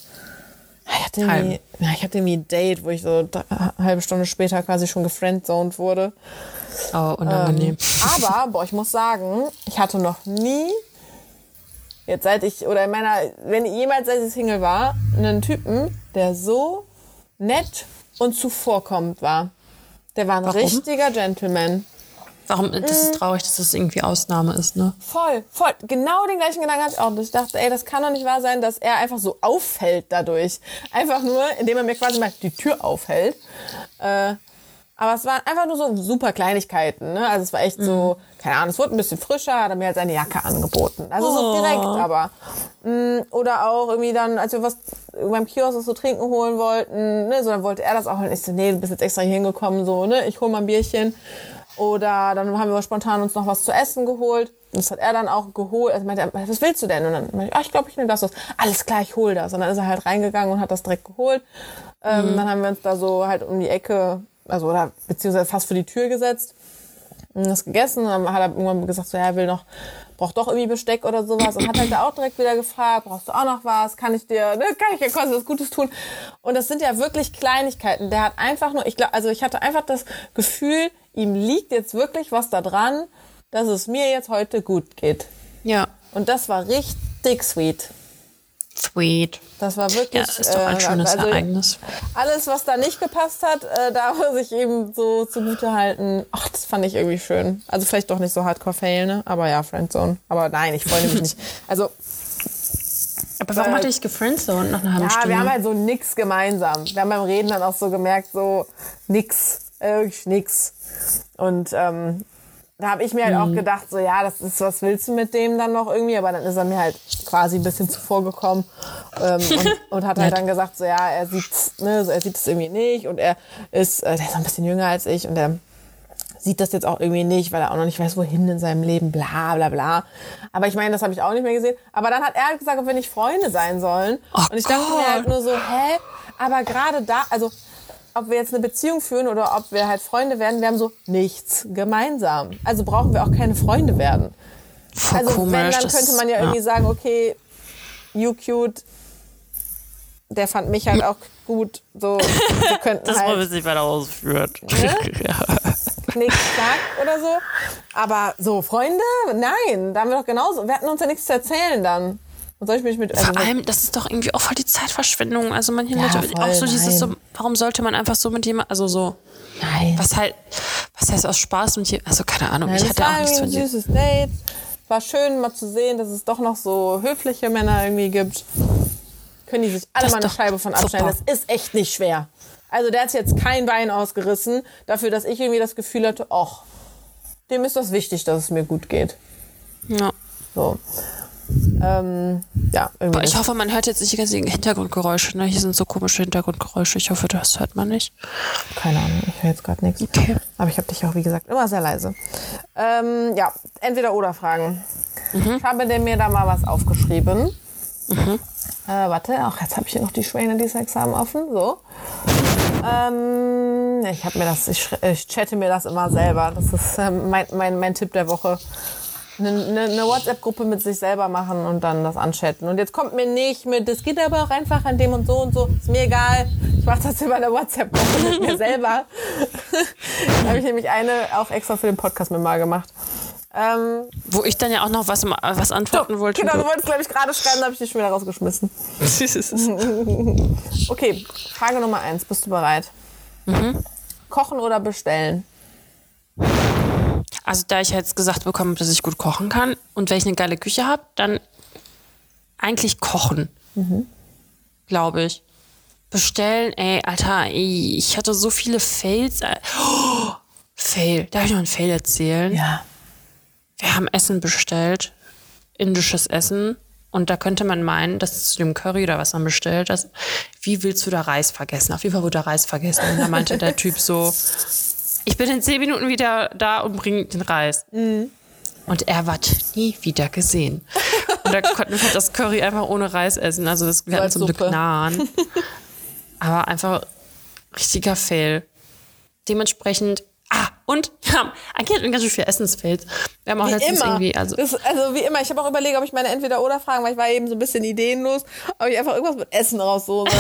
ich hatte irgendwie, ich hatte irgendwie ein Date, wo ich so eine halbe Stunde später quasi schon gefriendzoned wurde. Oh, unangenehm. Aber, boah, ich muss sagen, ich hatte noch nie, jetzt seit ich, oder in meiner, wenn jemals seit ich Single war, einen Typen, der so nett und zuvorkommend war. Der war ein Warum? richtiger Gentleman. Warum? Das ist traurig, dass das irgendwie Ausnahme ist, ne? Voll, voll. Genau den gleichen Gedanken hatte ich auch. Und Ich dachte, ey, das kann doch nicht wahr sein, dass er einfach so auffällt dadurch. Einfach nur, indem er mir quasi mal die Tür aufhält. Äh, aber es waren einfach nur so super Kleinigkeiten. Ne? Also es war echt so, keine Ahnung, es wurde ein bisschen frischer, hat er mir halt seine Jacke angeboten. Also so direkt, aber. Mm, Oder auch irgendwie dann, als wir was beim Kiosk was zu trinken holen wollten, ne, so dann wollte er das auch. Und ich so, nee, du bist jetzt extra hier hingekommen, so, ne, ich hol mal ein Bierchen. Oder dann haben wir spontan uns noch was zu essen geholt. Das hat er dann auch geholt. Also meinte er, was willst du denn? Und dann meinte ich, ah, ich glaube, ich nehme das was. Alles klar, ich hol das. Und dann ist er halt reingegangen und hat das direkt geholt. Ähm, Dann haben wir uns da so halt um die Ecke, also oder beziehungsweise fast vor die Tür gesetzt und das gegessen. Und dann hat er irgendwann gesagt, so, ja, er will noch, braucht doch irgendwie Besteck oder sowas. Und hat halt da auch direkt wieder gefragt, brauchst du auch noch was? Kann ich dir, ne, kann ich dir was Gutes tun? Und das sind ja wirklich Kleinigkeiten. Der hat einfach nur, ich glaube, also ich hatte einfach das Gefühl, ihm liegt jetzt wirklich was da dran, dass es mir jetzt heute gut geht. Ja. Und das war richtig sweet. Sweet. Das war wirklich. Ja, ist doch ein äh, schönes also Ereignis. Alles, was da nicht gepasst hat, äh, da muss ich eben so zugute halten. Ach, das fand ich irgendwie schön. Also vielleicht doch nicht so Hardcore-Fail, ne? Aber ja, Friendzone. Aber nein, ich freue mich nicht. Also, Aber warum Weil- hat er dich gefriendzoned nach einer halben ja, Stunde? wir haben halt so nix gemeinsam. Wir haben beim Reden dann auch so gemerkt, so nix, äh, wirklich nix. Und ähm, da habe ich mir halt auch gedacht, so ja, das ist, was willst du mit dem dann noch irgendwie? Aber dann ist er mir halt quasi ein bisschen zuvor gekommen ähm, und, und hat halt dann gesagt, so ja, er sieht's, ne, so, er sieht es irgendwie nicht und er ist, äh, der ist ein bisschen jünger als ich und er sieht das jetzt auch irgendwie nicht, weil er auch noch nicht weiß, wohin in seinem Leben, bla bla bla. Aber ich meine, das habe ich auch nicht mehr gesehen. Aber dann hat er halt gesagt, ob wir nicht Freunde sein sollen. Oh und ich dachte mir halt Gott. nur so, hä? Aber gerade da, also ob wir jetzt eine Beziehung führen oder ob wir halt Freunde werden, wir haben so nichts gemeinsam. Also brauchen wir auch keine Freunde werden. Voll Also komisch. wenn, dann könnte man ja irgendwie sagen, okay, you cute, der fand mich halt auch gut. So, wir könnten Das halt wir nicht weiter ausführt. Knick, Knack oder so. Aber so, Freunde? Nein, da haben wir doch genauso. Wir hatten uns ja nichts zu erzählen dann. Und soll ich mich mit. Also Vor allem, das ist doch irgendwie auch voll die Zeitverschwendung. Also manche Ja, Leute, auch so dieses so, warum sollte man einfach so mit jemandem, also so, Nein. Was halt, was heißt aus Spaß und hier, also keine Ahnung, Nein, ich hatte auch nichts von dir. süßes Date. War schön mal zu sehen, dass es doch noch so höfliche Männer irgendwie gibt. Können die sich alle Das mal eine Scheibe von abschneiden. super. Das ist echt nicht schwer. Also der hat jetzt kein Bein ausgerissen, dafür, dass ich irgendwie das Gefühl hatte, ach, dem ist das wichtig, dass es mir gut geht. Ja. So. Ähm, ja. Aber ich hoffe, man hört jetzt nicht die ganzen Hintergrundgeräusche. Ne? Hier sind so komische Hintergrundgeräusche. Ich hoffe, das hört man nicht. Keine Ahnung, ich höre jetzt gerade nichts. Okay. Aber ich habe dich auch, wie gesagt, immer sehr leise. Ähm, ja, entweder oder Fragen. Mhm. Ich habe mir da mal was aufgeschrieben. Äh, warte, ach, jetzt habe ich hier noch die Schwäne dieses Examen offen. So. Ähm, ich habe mir das, ich, ich chatte mir das immer selber. Das ist ähm, mein, mein, mein Tipp der Woche. Eine, eine, eine WhatsApp-Gruppe mit sich selber machen und dann das anchatten. Und jetzt kommt mir nicht mit, das geht aber auch einfach an dem und so und so. Ist mir egal. Ich mache das über eine WhatsApp-Gruppe mit mir selber. da habe ich nämlich eine auch extra für den Podcast mit mal gemacht. Ähm, Wo ich dann ja auch noch was, was antworten wollte. genau, du wolltest, glaube ich, gerade schreiben, da habe ich dich schon wieder rausgeschmissen. Okay, Frage Nummer eins. Bist du bereit? Kochen oder bestellen? Also da ich jetzt gesagt bekomme, dass ich gut kochen kann und wenn ich eine geile Küche habe, dann eigentlich kochen. Glaube ich. Bestellen, ey, Alter, ey, ich hatte so viele Fails. äh, Oh, Fail, darf ich noch einen Fail erzählen? Ja. Wir haben Essen bestellt, indisches Essen. Und da könnte man meinen, dass zu dem Curry oder was man bestellt, dass, wie willst du da Reis vergessen? Auf jeden Fall wurde da Reis vergessen. Und da meinte der Typ so, ich bin in zehn Minuten wieder da und bringe den Reis. Und er wird nie wieder gesehen. Und da konnten wir das Curry einfach ohne Reis essen. Also das, wir hatten zum Glück. Naan. Aber einfach richtiger Fail. Dementsprechend, und wir haben eigentlich hatten wir ganz schön viel Essensfails. Wir haben auch Wie letztens immer. irgendwie, also das, also wie immer. Ich habe auch überlegt, ob ich meine Entweder-Oder-Fragen, weil ich war eben so ein bisschen ideenlos, ob ich einfach irgendwas mit Essen raussuche.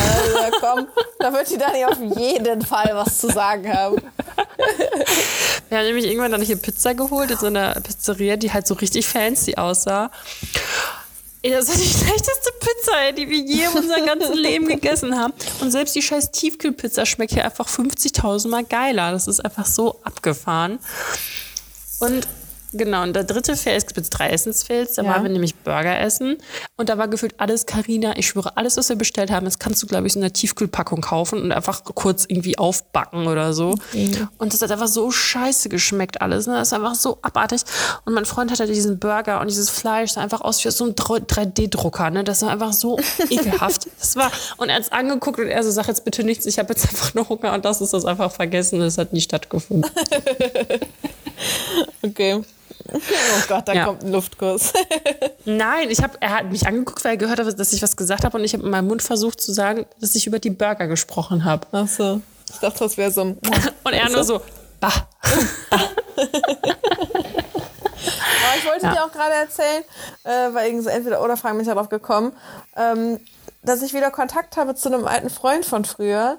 Also, komm, da wird die Dani auf jeden Fall was zu sagen haben. Wir haben nämlich irgendwann dann hier Pizza geholt in so einer Pizzeria, die halt so richtig fancy aussah. Das war die schlechteste Pizza, die wir je in unserem ganzen Leben gegessen haben. Und selbst die scheiß Tiefkühlpizza schmeckt hier einfach 50.000 Mal geiler. Das ist einfach so abgefahren. Und genau, und der dritte Fail, es gibt jetzt drei Essensfails. Da Ja. waren wir nämlich Burger essen. Und da war gefühlt alles Carina. Ich schwöre, alles, was wir bestellt haben, das kannst du, glaube ich, in einer Tiefkühlpackung kaufen und einfach kurz irgendwie aufbacken oder so. Und das hat einfach so scheiße geschmeckt alles. Ne? Das ist einfach so abartig. Und mein Freund hatte diesen Burger und dieses Fleisch sah einfach aus wie aus so einem 3D-Drucker. Ne? Das war einfach so ekelhaft. Das war, und er hat es angeguckt und er so, sag jetzt bitte nichts, ich habe jetzt einfach nur Hunger und das ist das einfach vergessen. Das hat nie stattgefunden. Okay. Oh Gott, da Ja. kommt ein Luftkuss. Nein, ich hab, er hat mich angeguckt, weil er gehört hat, dass ich was gesagt habe und ich habe in meinem Mund versucht zu sagen, dass ich über die Burger gesprochen habe. Ach so. Ich dachte, das wäre so ein... Und er nur so, bah. Aber ich wollte dir auch gerade erzählen, äh, weil irgendwie so entweder oder Fragen mich darauf gekommen, ähm, dass ich wieder Kontakt habe zu einem alten Freund von früher.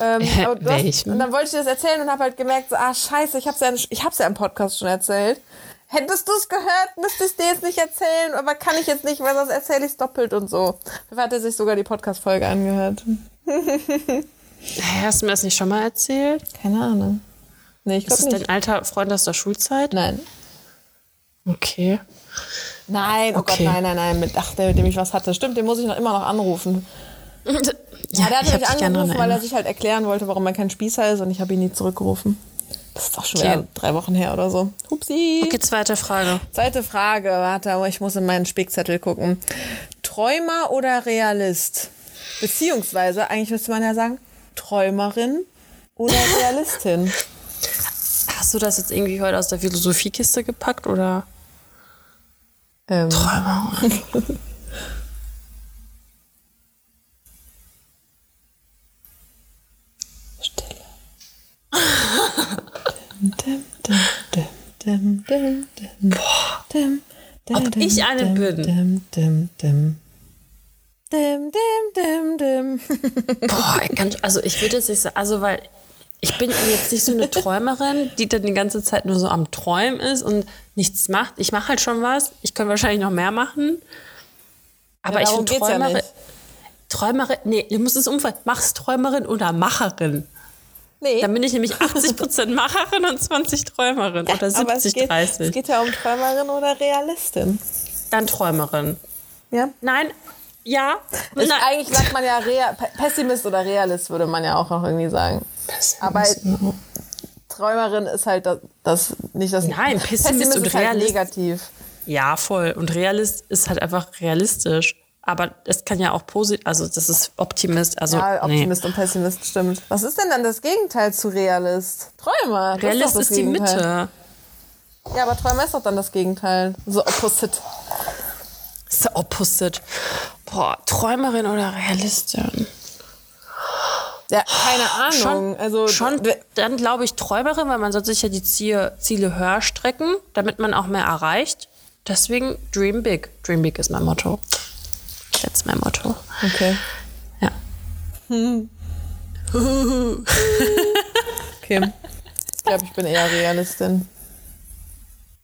Ähm, Äh, welchen? und dann wollte ich dir das erzählen und habe halt gemerkt, so, ah scheiße, ich habe es ja, ich hab's ja im Podcast schon erzählt. Hättest du es gehört, müsste ich dir jetzt nicht erzählen, aber kann ich jetzt nicht, weil sonst erzähle ich es doppelt und so. Dafür hat er sich sogar die Podcast-Folge angehört. Hast du mir das nicht schon mal erzählt? Keine Ahnung. Nee, ich Ist das dein alter Freund aus der Schulzeit? Nein. Okay. Nein, oh Okay. Gott, nein, nein, nein. Mit, ach, der, mit dem ich was hatte. Stimmt, den muss ich noch immer noch anrufen. Ja, der hat mich gerne angerufen, weil er sich halt erklären wollte, warum er kein Spießer ist und ich habe ihn nie zurückgerufen. Das ist doch schon Okay. wieder drei Wochen her oder so. Hupsi. Okay, zweite Frage. Zweite Frage. Warte, ich muss in meinen Spickzettel gucken. Träumer oder Realist? Beziehungsweise, eigentlich müsste man ja sagen, Träumerin oder Realistin? Hast du das jetzt irgendwie heute aus der Philosophiekiste gepackt oder? ähm, Stille. Ob ich eine bin? Dim, dim, dim. Dim. Boah, kann, also ich würde jetzt nicht sagen, also weil ich bin jetzt nicht so eine Träumerin, die dann die ganze Zeit nur so am Träumen ist und nichts macht. Ich mache halt schon was. Ich könnte wahrscheinlich noch mehr machen. Aber Ja, ich finde geht's ja Träumerin. Träumerin, nee, du musst es umfallen. Machst Träumerin oder Macherin? Nee. Dann bin ich nämlich 80% Macherin und 20 Träumerin. oder Aber es 70, geht, 30. es geht ja um Träumerin oder Realistin. Dann Träumerin. Ja? Nein, ja. Ist, Nein. eigentlich sagt man ja Rea Pe- Pessimist oder Realist, würde man ja auch noch irgendwie sagen. Aber Träumerin ist halt das, das nicht das. Nein, Pessimist und ist halt Realist. negativ. Ja, voll. Und Realist ist halt einfach realistisch. Aber es kann ja auch positiv, also das ist Optimist. Also, Ja, nee. Optimist und Pessimist stimmt. Was ist denn dann das Gegenteil zu Realist? Träumer. Realist das ist die. Mitte. Ja, aber Träumer ist doch dann das Gegenteil. So opposite. ist der Opposite. Boah, Träumerin oder Realistin? Ja, keine Ahnung. Schon, also schon dann glaube ich Träumerin, weil man sollte sich ja die Ziele, Ziele höher strecken, damit man auch mehr erreicht. Deswegen Dream Big. Dream Big ist mein Motto. That's mein Motto. Okay. Ja. Okay. Ich glaube, ich bin eher Realistin.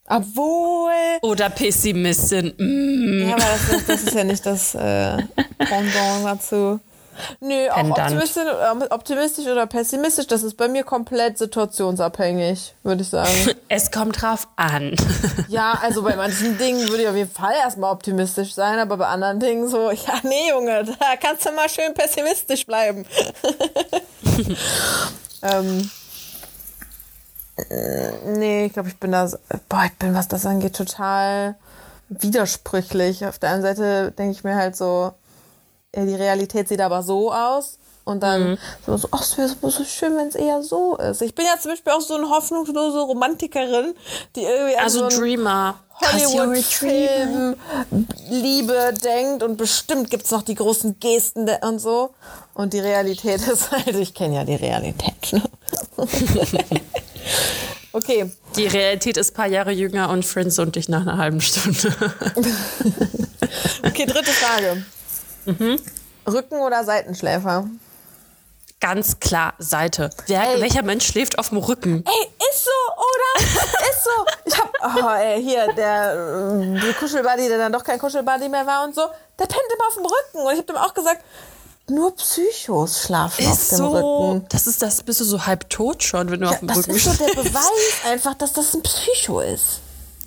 Obwohl. Oder Pessimistin. Mm. Ja, aber das ist, das ist ja nicht das äh, Pendant dazu. Nö, auch optimistisch, äh, optimistisch oder pessimistisch, das ist bei mir komplett situationsabhängig, würde ich sagen. Es kommt drauf an. Ja, also bei manchen Dingen würde ich auf jeden Fall erstmal optimistisch sein, aber bei anderen Dingen so, ja, nee, Junge, da kannst du mal schön pessimistisch bleiben. ähm, äh, nee, ich glaube, ich bin da, boah, ich bin, was das angeht, total widersprüchlich. Auf der einen Seite denke ich mir halt so, ja, die Realität sieht aber so aus. Und dann so, so, ach, es wäre so schön, wenn es eher so ist. Ich bin ja zum Beispiel auch so eine hoffnungslose Romantikerin, die irgendwie an Also so ein Dreamer. Hollywood-Film Liebe denkt und bestimmt gibt's noch die großen Gesten und so. Und die Realität ist halt, ich kenne ja die Realität. Ne? okay, Die Realität ist ein paar Jahre jünger und Friends und dich nach einer halben Stunde. okay, dritte Frage. Mhm. Rücken- oder Seitenschläfer? Ganz klar Seite. Wer, welcher Mensch schläft auf dem Rücken? Ey, ist so, oder? ist so. Ich hab, oh, ey, hier, der, äh, der Kuschelbuddy, der dann doch kein Kuschelbuddy mehr war und so, der pennt immer auf dem Rücken. Und ich hab dem auch gesagt, nur Psychos schlafen auf Ist dem so. Rücken. Das ist das, bist du so halb tot schon, wenn du auf dem Das Rücken ist so der schläfst. Beweis einfach, dass das ein Psycho ist.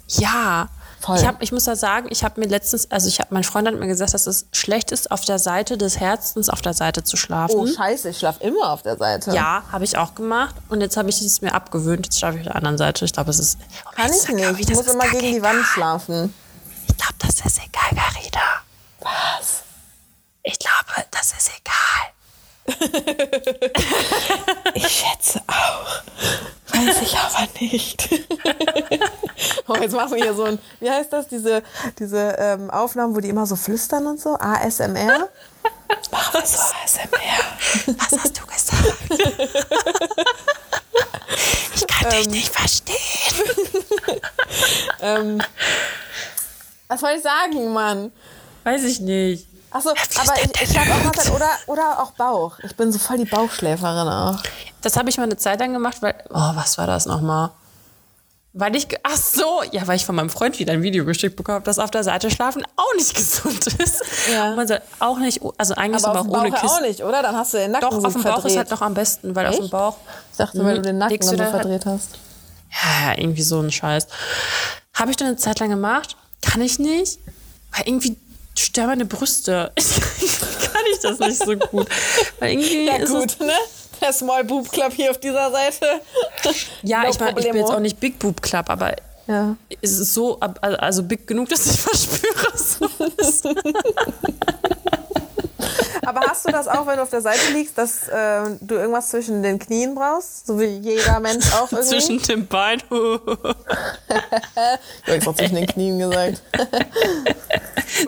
Ja. Voll. Ich, hab, ich muss da sagen, ich habe mir letztens, also ich hab, mein Freund hat mir gesagt, dass es schlecht ist, auf der Seite des Herzens auf der Seite zu schlafen. Oh, scheiße, ich schlaf immer auf der Seite. Ja, habe ich auch gemacht. Und jetzt habe ich es mir abgewöhnt. Jetzt schlafe ich auf der anderen Seite. Ich glaube, es ist. Oh, Kann ich nicht. Ich muss immer gegen die. Wand schlafen. Ich glaube, das ist egal, Garida. Was? Ich glaube, das ist egal. Ich schätze auch. Weiß ich aber nicht. oh, jetzt machen wir hier so ein, wie heißt das, diese, diese ähm, Aufnahmen, wo die immer so flüstern und so? ASMR? Machen wir so ASMR. Was hast du gesagt? ich kann dich nicht verstehen. Ähm, was soll ich sagen, Mann? Weiß ich nicht. Achso, aber ich, ich schlafe auch Zeit oder, oder auch Bauch. Ich bin so voll die Bauchschläferin auch. Das habe ich mal eine Zeit lang gemacht, weil. Oh, was war das nochmal? Weil ich. Ach so, ja, weil ich von meinem Freund wieder ein Video geschickt bekommen habe, dass auf der Seite schlafen auch nicht gesund ist. Ja. Und Man soll auch nicht. Also eigentlich Aber aber auf dem auch ohne Bauch Kissen. auch nicht, oder? Dann hast du den Nacken Doch, so auf dem Bauch verdreht. ist halt noch am besten, weil auf dem Echt? Bauch. Ich dachte, weil du den Nacken dann du so halt- verdreht hast. Ja, irgendwie so ein Scheiß. Habe ich dann eine Zeit lang gemacht. Kann ich nicht. Weil irgendwie stören meine Brüste. kann ich das nicht so gut. Weil irgendwie Ja, ist gut, ne? Der Small Boob Club hier auf dieser Seite. Es, ja, No ich, mein, ich bin jetzt auch nicht Big Boob Club, aber Ja. es ist so, ab- also big genug, dass ich verspüre. Aber hast du das auch, wenn du auf der Seite liegst, dass äh, du irgendwas zwischen den Knien brauchst? So wie jeder Mensch auch irgendwie? Zwischen dem Bein. Ich habe zwischen den Knien gesagt.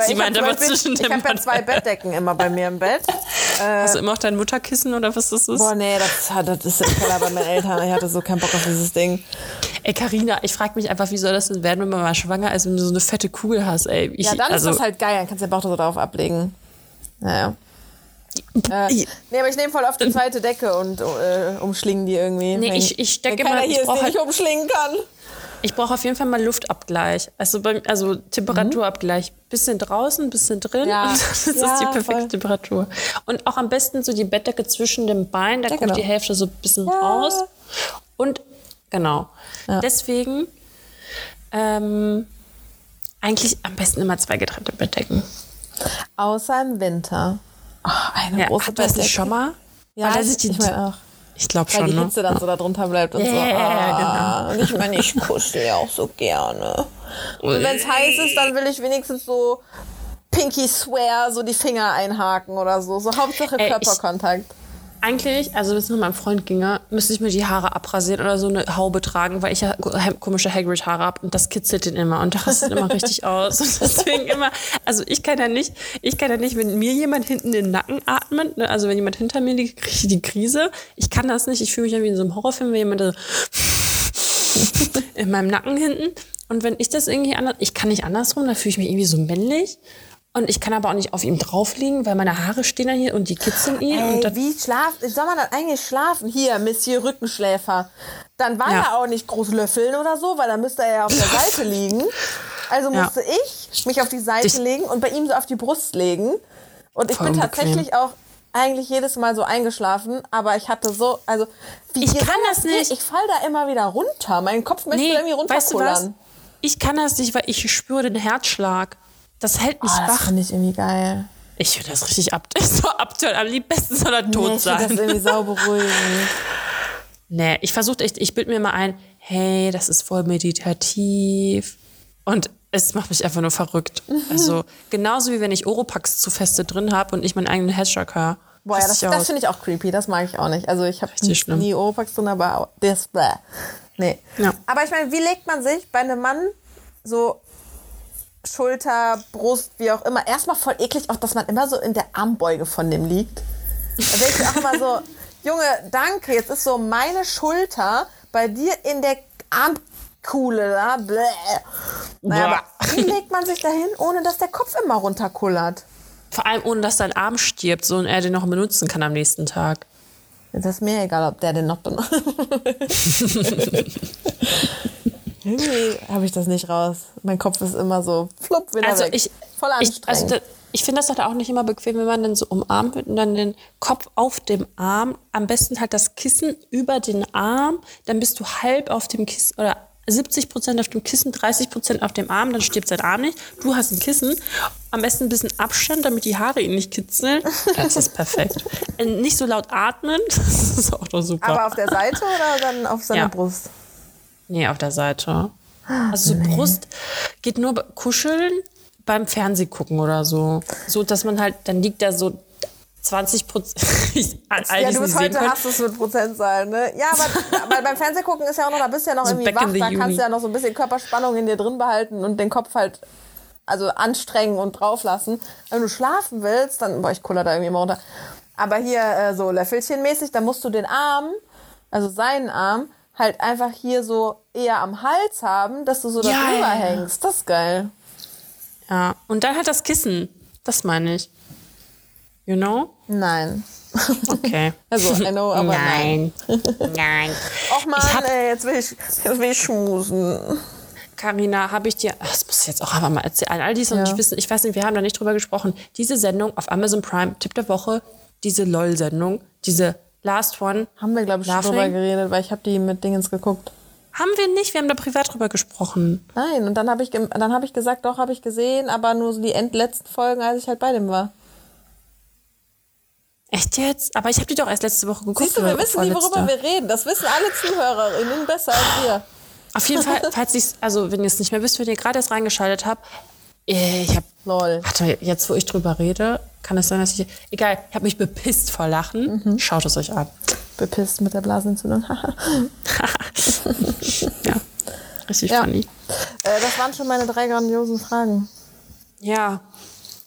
Sie ich meint aber Beispiel- zwischen Ich dem habe ja zwei Bettdecken immer bei mir im Bett. Hast du immer auch dein Mutterkissen oder was das ist? Boah, nee, das, das ist im Keller bei meinen Eltern. Ich hatte so keinen Bock auf dieses Ding. Ey, Carina, ich frage mich einfach, wie soll das denn werden, wenn man mal schwanger ist, wenn du so eine fette Kugel hast, ey. Ich, Ja, dann also, ist das halt geil. Dann kannst du den Bauch da so drauf ablegen. Naja. Äh, nee, aber ich nehme voll oft die zweite Decke und äh, umschlingen die irgendwie. Nee, wenn, ich- ich wenn immer- ich hier ist, brauch den halt- ich umschlingen kann. Ich brauche auf jeden Fall mal Luftabgleich. Also, beim, also Temperaturabgleich bisschen draußen, bisschen drin Ja. und das Ja, ist die perfekte voll. Temperatur. Und auch am besten so die Bettdecke zwischen dem Bein, da Ja, kommt genau. die Hälfte so ein bisschen Ja. raus. Und genau. Deswegen ähm, eigentlich am besten immer zwei getrennte Bettdecken. Außer im Winter. Ach, eine Ja, große hat das nicht schon mal? Ja, Weil da ich, sich die, ich meine auch. ich glaube Weil schon, die ne? Hitze dann so da drunter bleibt und so. Ja, Ah, Und ich meine, ich kuschel ja auch so gerne. Und wenn es heiß ist, dann will ich wenigstens so Pinky Swear, so die Finger einhaken oder so. So Hauptsache Ey, ich- Körperkontakt. Eigentlich, also wenn es nur meinem Freund ginge, müsste ich mir die Haare abrasieren oder so eine Haube tragen, weil ich ja komische Hagrid-Haare habe und das kitzelt den immer und der rastet immer richtig aus. Und deswegen immer, also ich kann ja nicht, ich kann ja nicht, wenn mir jemand hinten den Nacken atmet, ne, also wenn jemand hinter mir liegt, kriege ich die Krise. Ich kann das nicht, ich fühle mich ja wie in so einem Horrorfilm, wenn jemand so in meinem Nacken hinten. Und wenn ich das irgendwie anders, ich kann nicht andersrum, da fühle ich mich irgendwie so männlich. Und ich kann aber auch nicht auf ihm drauf liegen, weil meine Haare stehen dann hier und die kitzeln ihn. und Ey, dann, wie schlafen? Soll man dann eigentlich schlafen? Hier, Monsieur Rückenschläfer. Dann war Ja. er auch nicht groß löffeln oder so, weil dann müsste er ja auf der Seite liegen. Also Ja. musste ich mich auf die Seite Dich- legen und bei ihm so auf die Brust legen. Und ich bin tatsächlich auch eigentlich jedes Mal so eingeschlafen, aber ich hatte so, also wie Ich kann das nicht. Ich fall da immer wieder runter. Mein Kopf möchte Nee, irgendwie weißt du was? runterkullern. Ich kann das nicht, weil ich spüre den Herzschlag. Das hält mich Oh, das wach. finde ich irgendwie geil. Ich würde das richtig ab so abtören. Am liebsten soll er Nee, tot ich finde das sein. irgendwie sau beruhigend. Nee, ich versuche echt, ich bilde mir mal ein, hey, das ist voll meditativ. Und es macht mich einfach nur verrückt. Also genauso wie wenn ich Oropax zu feste drin habe und ich meinen eigenen höre. Boah, ja, das, ich das finde ich auch creepy. Das mag ich auch nicht. Also ich habe schlimm. nie Oropax drin, aber das bäh. Nee. Ja. Aber ich meine, wie legt man sich bei einem Mann so Schulter, Brust, wie auch immer, erstmal voll eklig, auch dass man immer so in der Armbeuge von dem liegt. Da denke ich auch immer so, Junge, danke, jetzt ist so meine Schulter bei dir in der Armkuhle da. Bläh. Naja, Boah. aber wie legt man sich dahin, ohne dass der Kopf immer runterkullert? Vor allem ohne, dass dein Arm stirbt so und er den noch benutzen kann am nächsten Tag. Das ist mir egal, ob der den noch benutzt. Irgendwie habe ich das nicht raus. Mein Kopf ist immer so flupp wieder Also weg. ich, Voll ich, anstrengend. also da, ich finde das halt auch nicht immer bequem, wenn man dann so umarmt wird und dann den Kopf auf dem Arm, am besten halt das Kissen über den Arm, dann bist du halb auf dem Kissen oder 70 Prozent auf dem Kissen, 30 Prozent auf dem Arm, dann stirbt sein Arm nicht. Du hast ein Kissen, am besten ein bisschen Abstand, damit die Haare ihn nicht kitzeln. Das ist perfekt. Äh, nicht so laut atmen, das ist auch doch super. Aber auf der Seite oder dann auf seiner Ja. Brust? Nee, auf der Seite. Also so Brust geht nur kuscheln beim Fernsehgucken oder so. So, dass man halt, dann liegt da so 20 Prozent. Ja, du bist heute hast es mit Prozentzahlen, ne? Ja, aber, aber beim Fernsehgucken ist ja auch noch, da bist du ja noch So irgendwie wach, da uni. kannst du ja noch so ein bisschen Körperspannung in dir drin behalten und den Kopf halt also anstrengen und drauf lassen. Wenn du schlafen willst, dann, boah, ich kuller da irgendwie immer runter. Aber hier äh, so Löffelchenmäßig, da musst du den Arm, also seinen Arm, halt einfach hier so eher am Hals haben, dass du so Ja, drüber ja, hängst. Das ist geil. Ja, und dann halt das Kissen. Das meine ich. You know? Nein. Okay. Also, I know, aber nein. nein. Nein. Och man, Ich hab- ey, jetzt will ich, jetzt will ich schmusen. Carina, habe ich dir, ach, das muss ich jetzt auch einfach mal erzählen. All die es noch Ja. nicht wissen, ich weiß nicht, wir haben da nicht drüber gesprochen. Diese Sendung auf Amazon Prime, Tipp der Woche, diese LOL-Sendung, diese Last One. Haben wir, glaube ich, schon Laughing? drüber geredet, weil ich habe die mit Dingens geguckt. Haben wir nicht, wir haben da privat drüber gesprochen. Nein, und dann habe ich, dann hab ich gesagt, doch, habe ich gesehen, aber nur so die endletzten Folgen, als ich halt bei dem war. Echt jetzt? Aber ich habe die doch erst letzte Woche geguckt. Siehst du, wir wissen nie, worüber wir reden. Das wissen alle ZuhörerInnen besser als wir. Auf jeden Fall, falls ich also wenn ihr es nicht mehr wisst, wenn ihr gerade erst reingeschaltet habt, äh, ich habe Lol. Warte, jetzt wo ich drüber rede, kann es sein, dass ich egal, ich habe mich bepisst vor Lachen. Mhm. Schaut es euch an. Bepisst mit der Blasenentzündung. Ja. Richtig Ja. funny. äh, das waren schon meine drei grandiosen Fragen. Ja.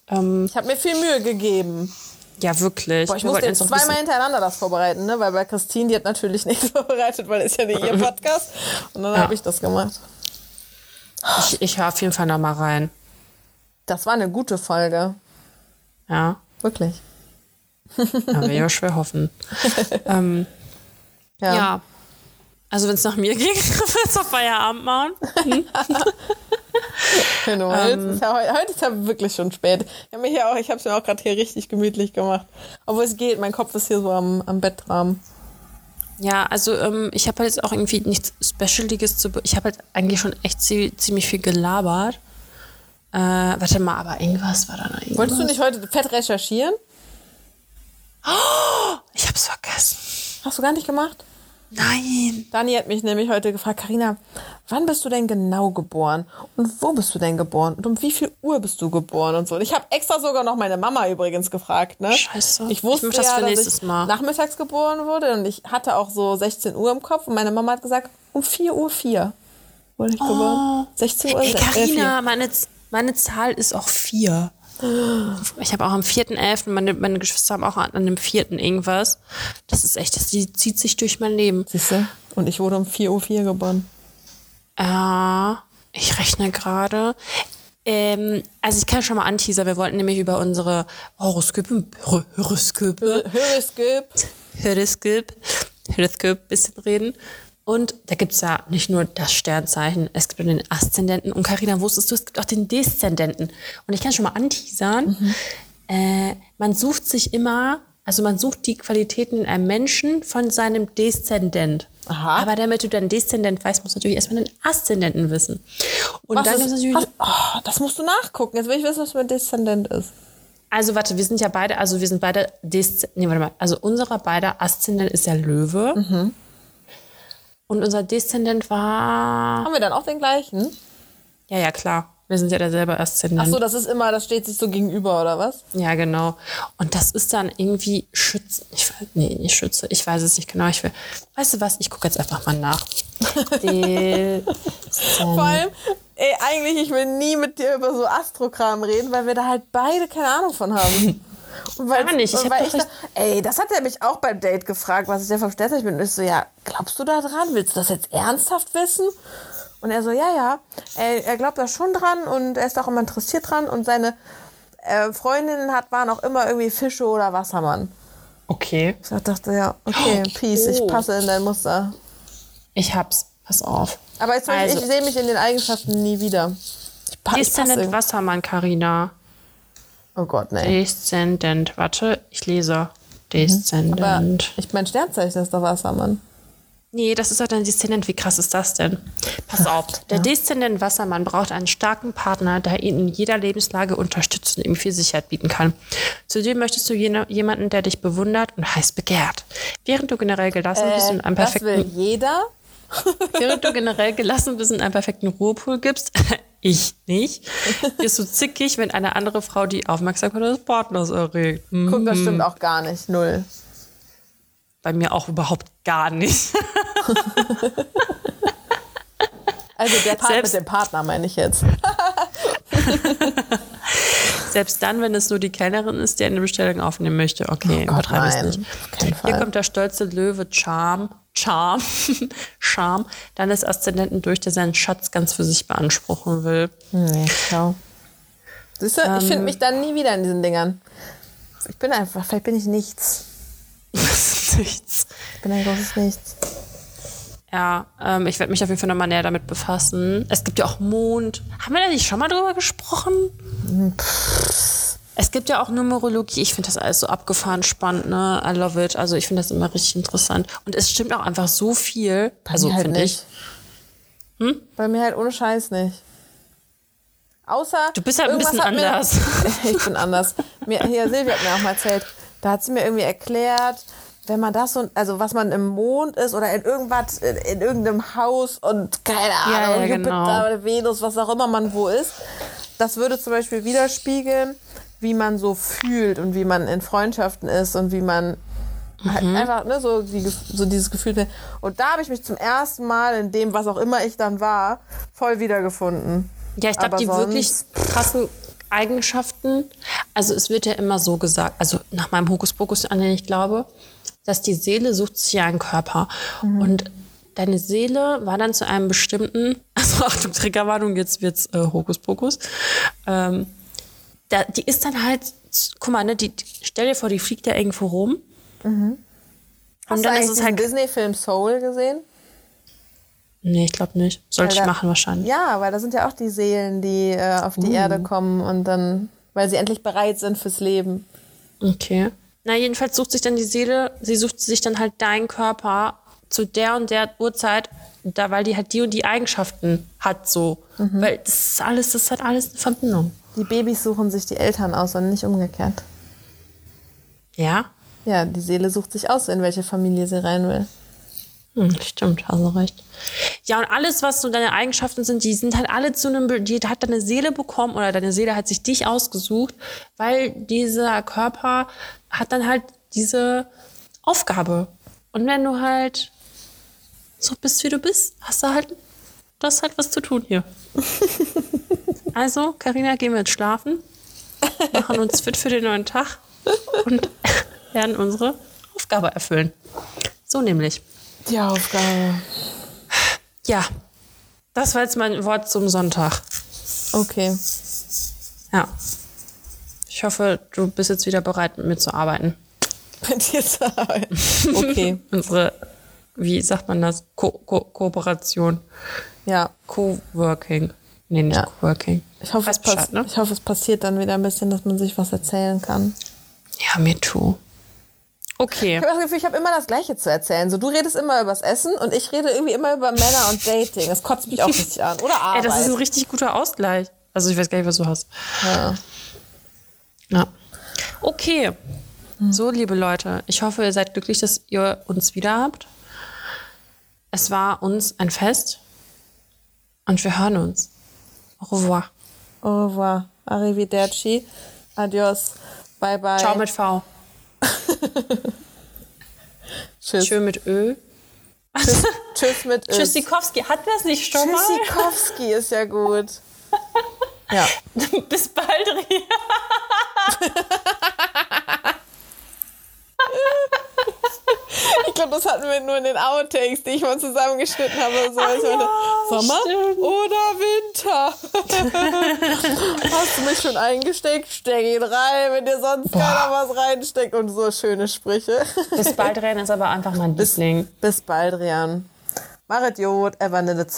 Ähm, Ich habe mir viel Mühe gegeben. ja, wirklich. Boah, ich Wir musste jetzt zweimal hintereinander das vorbereiten, ne? Weil bei Christine, die hat natürlich nichts vorbereitet, weil ist ja nicht ihr Podcast. Und dann Ja. habe ich das gemacht. Ich, ich höre auf jeden Fall noch mal rein. Das war eine gute Folge. Ja. Wirklich. Ja, will ja schwer hoffen. ähm, Ja. ja. Also wenn es nach mir ging, würde es auf Feierabend machen. Hm? Du willst. Ist ja heute, ist ja wirklich schon spät. Ich habe mir auch, ich habe es mir auch gerade hier richtig gemütlich gemacht. Obwohl es geht, mein Kopf ist hier so am, am Bettrahmen. Ja, also ähm, ich habe halt jetzt auch irgendwie nichts Specialiges zu. Ich habe halt eigentlich schon echt zie- ziemlich viel gelabert. Äh, warte mal, aber irgendwas war da noch irgendwas. Wolltest du nicht heute fett recherchieren? Ich hab's vergessen. Hast du gar nicht gemacht? Nein. Dani hat mich nämlich heute gefragt, Karina, wann bist du denn genau geboren? Und wo bist du denn geboren? Und um wie viel Uhr bist du geboren und so? Und ich habe extra sogar noch meine Mama übrigens gefragt, ne? Scheiße. Ich wusste Ich das ja, dass ich Mal. nachmittags geboren wurde und ich hatte auch so 16 Uhr im Kopf und meine Mama hat gesagt, um 4 Uhr 4 wurde ich geboren. 16 Uhr. Oh. Ey, äh, Carina, meine, Z- meine Zahl ist auch vier. Ich habe auch am 4.11., meine, meine Geschwister haben auch an, an dem 4. irgendwas. Das ist echt, das die zieht sich durch mein Leben. Siehst du? Und ich wurde um 4 Uhr 4 geboren. Ja, ich rechne gerade. Ähm, also ich kann schon mal anteasern, wir wollten nämlich über unsere Horoskope, Hor- Horoskope, Horoskop. Horoskop, Horoskop bisschen reden. Und da gibt's ja nicht nur das Sternzeichen, es gibt den Aszendenten. Und Carina, wusstest du, es gibt auch den Deszendenten. Und ich kann schon mal anteasern, äh, man sucht sich immer, also man sucht die Qualitäten in einem Menschen von seinem Deszendent. Aha. Aber damit du deinen Deszendent weißt, musst du natürlich erstmal den Aszendenten wissen. Und Was dann ist, ist natürlich. was, oh, das musst du nachgucken. Jetzt will ich wissen, was mein Deszendent ist. Also warte, wir sind ja beide, also wir sind beide Desz nee, warte mal, also unserer beider Aszendent ist der Löwe. Mhm. Und unser Deszendent war Haben wir dann auch den gleichen? ja ja klar, wir sind ja derselbe Aszendent. Ach so, das ist immer, das steht sich so gegenüber, oder was? Ja, genau. Und das ist dann irgendwie Schütze. Ich weiß, nee, nicht Schütze. Ich weiß es nicht genau. Ich will, weißt du was? Ich gucke jetzt einfach mal nach. Vor allem, ey, eigentlich, ich will nie mit dir über so Astrokram reden, weil wir da halt beide keine Ahnung von haben. Und weil, Gar nicht, ich weil ich da, ey, das hat er mich auch beim Date gefragt, was ich ja vom Sternzeichen bin. Und ich so, ja, glaubst du da dran? Willst du das jetzt ernsthaft wissen? Und er so, ja, ja, er, er glaubt da schon dran und er ist auch immer interessiert dran und seine äh, Freundinnen hat, waren auch immer irgendwie Fische oder Wassermann. okay. Ich dachte, ja, okay, peace, ich Oh. passe in dein Muster. Ich hab's. Pass auf. Aber jetzt, Also- ich sehe mich in den Eigenschaften nie wieder. Ich, pa ich passe Wassermann, Carina. Oh Gott, nee. Deszendent. Warte, ich lese. Aber Deszendent. ich mein Sternzeichen ist doch Wassermann. Nee, das ist doch dein Deszendent. Wie krass ist das denn? Pass auf. Der Deszendent Wassermann braucht einen starken Partner, der ihn in jeder Lebenslage unterstützt und ihm viel Sicherheit bieten kann. Zudem möchtest du jene, jemanden, der dich bewundert und heiß begehrt. Während du generell gelassen bist und einem Äh, das will perfekten, jeder. während du generell gelassen bist und einen perfekten Ruhepool gibst, ich nicht, wirst du zickig, wenn eine andere Frau die Aufmerksamkeit des Partners erregt. Hm. Guck, das stimmt auch gar nicht. Null. Bei mir auch überhaupt gar nicht. Also der Part Selbst- mit dem Partner meine ich jetzt. Selbst dann, wenn es nur die Kellnerin ist, die eine Bestellung aufnehmen möchte. Okay, Oh Gott, übertreibe es nicht. Hier kommt der stolze Löwe Charm, Charm, Charme deines Aszendenten durch, der seinen Schatz ganz für sich beanspruchen will. Nee, schau. Siehst du, ich Ähm. finde mich dann nie wieder in diesen Dingern. Ich bin einfach, vielleicht bin ich nichts. Nichts. Ich bin ein großes Nichts. Ja, ähm, ich werde mich auf jeden Fall nochmal näher damit befassen. Es gibt ja auch Mond. Haben wir da nicht schon mal drüber gesprochen? Es gibt ja auch Numerologie. Ich finde das alles so abgefahren spannend, ne? I love it. Also ich finde das immer richtig interessant. Und es stimmt auch einfach so viel. also mir halt finde ich. nicht. Bei mir halt ohne Scheiß nicht. Außer. Du bist halt ein irgendwas bisschen hat mir- anders. ich bin anders. Mir, hier, Silvia hat mir auch mal erzählt, da hat sie mir irgendwie erklärt, wenn man das so, also was man im Mond ist oder in irgendwas, in, in irgendeinem Haus und keine Ahnung, Ja, ja, Jupiter genau. oder Venus, was auch immer man wo ist, das würde zum Beispiel widerspiegeln, wie man so fühlt und wie man in Freundschaften ist und wie man halt Mhm. einfach ne, so, die, so dieses Gefühl. Und da habe ich mich zum ersten Mal in dem, was auch immer ich dann war, voll wiedergefunden. Ja, ich glaube, die wirklich krassen Eigenschaften, also es wird ja immer so gesagt, also nach meinem Hokuspokus, an den ich glaube, dass die Seele sucht sich ja einen Körper. Und deine Seele war dann zu einem bestimmten, also Achtung, Triggerwarnung, jetzt wird's äh, Hokuspokus, ähm, da, die ist dann halt, guck mal, ne, die, stell dir vor, die fliegt ja irgendwo rum. Hast Und du dann eigentlich ist es halt Disney-Film Soul gesehen? Nee, ich glaube nicht. Sollte ich da- machen wahrscheinlich. Ja, weil da sind ja auch die Seelen, die äh, auf die Erde kommen und dann, weil sie endlich bereit sind fürs Leben. Okay. Na, jedenfalls sucht sich dann die Seele, sie sucht sich dann halt deinen Körper zu der und der Uhrzeit, da, weil die halt die und die Eigenschaften hat, so. Weil das ist alles, das ist halt alles eine Verbindung. Die Babys suchen sich die Eltern aus und nicht umgekehrt. Ja? Ja, die Seele sucht sich aus, in welche Familie sie rein will. Hm, stimmt, hast du recht. Ja, und alles, was so deine Eigenschaften sind, die sind halt alle zu einem, die hat deine Seele bekommen oder deine Seele hat sich dich ausgesucht, weil dieser Körper hat dann halt diese Aufgabe. Und wenn du halt so bist, wie du bist, hast du halt, du hast halt was zu tun hier. also, Karina, gehen wir jetzt schlafen, machen uns fit für den neuen Tag und werden unsere Aufgabe erfüllen. So nämlich. Die Aufgabe. Ja, das war jetzt mein Wort zum Sonntag. Okay. Ja. Ich hoffe, du bist jetzt wieder bereit, mit mir zu arbeiten. Mit dir zu arbeiten. Okay. Unsere, wie sagt man das? Ko Ko Kooperation. Ja. Coworking. Nee, nicht Ja. Coworking. Ich hoffe, es Bescheid, pass ne? ich hoffe, es passiert dann wieder ein bisschen, dass man sich was erzählen kann. Ja, mir too. Okay. Ich habe das Gefühl, ich habe immer das Gleiche zu erzählen. So, du redest immer übers Essen und ich rede irgendwie immer über Männer und Dating. Das kotzt mich auch richtig an. Oder Ey, Arbeit. das ist ein richtig guter Ausgleich. Also ich weiß gar nicht, was du hast. ja. Ja. Okay. So, liebe Leute, ich hoffe, ihr seid glücklich, dass ihr uns wieder habt. Es war uns ein Fest und wir hören uns. Au revoir. Au revoir. Arrivederci. Adios. Bye bye. Ciao mit V. Tschüss. Schön mit Ö. Tschüss mit Ö. Tschüssikowski. Hatten wir es nicht schon mal? Tschüssikowski ist ja gut. Ja. Bis bald, Ria. Ich glaube, das hatten wir nur in den Outtakes, die ich mal zusammengeschnitten habe. So, als ja, Sommer stimmt. oder Winter? Hast du mich schon eingesteckt? Steck ihn rein, wenn dir sonst keiner was reinsteckt. Und so schöne Sprüche. Bis bald, Ren ist aber einfach mein Liebling. Bis bald, Rian. Mach Idiot, ever nicht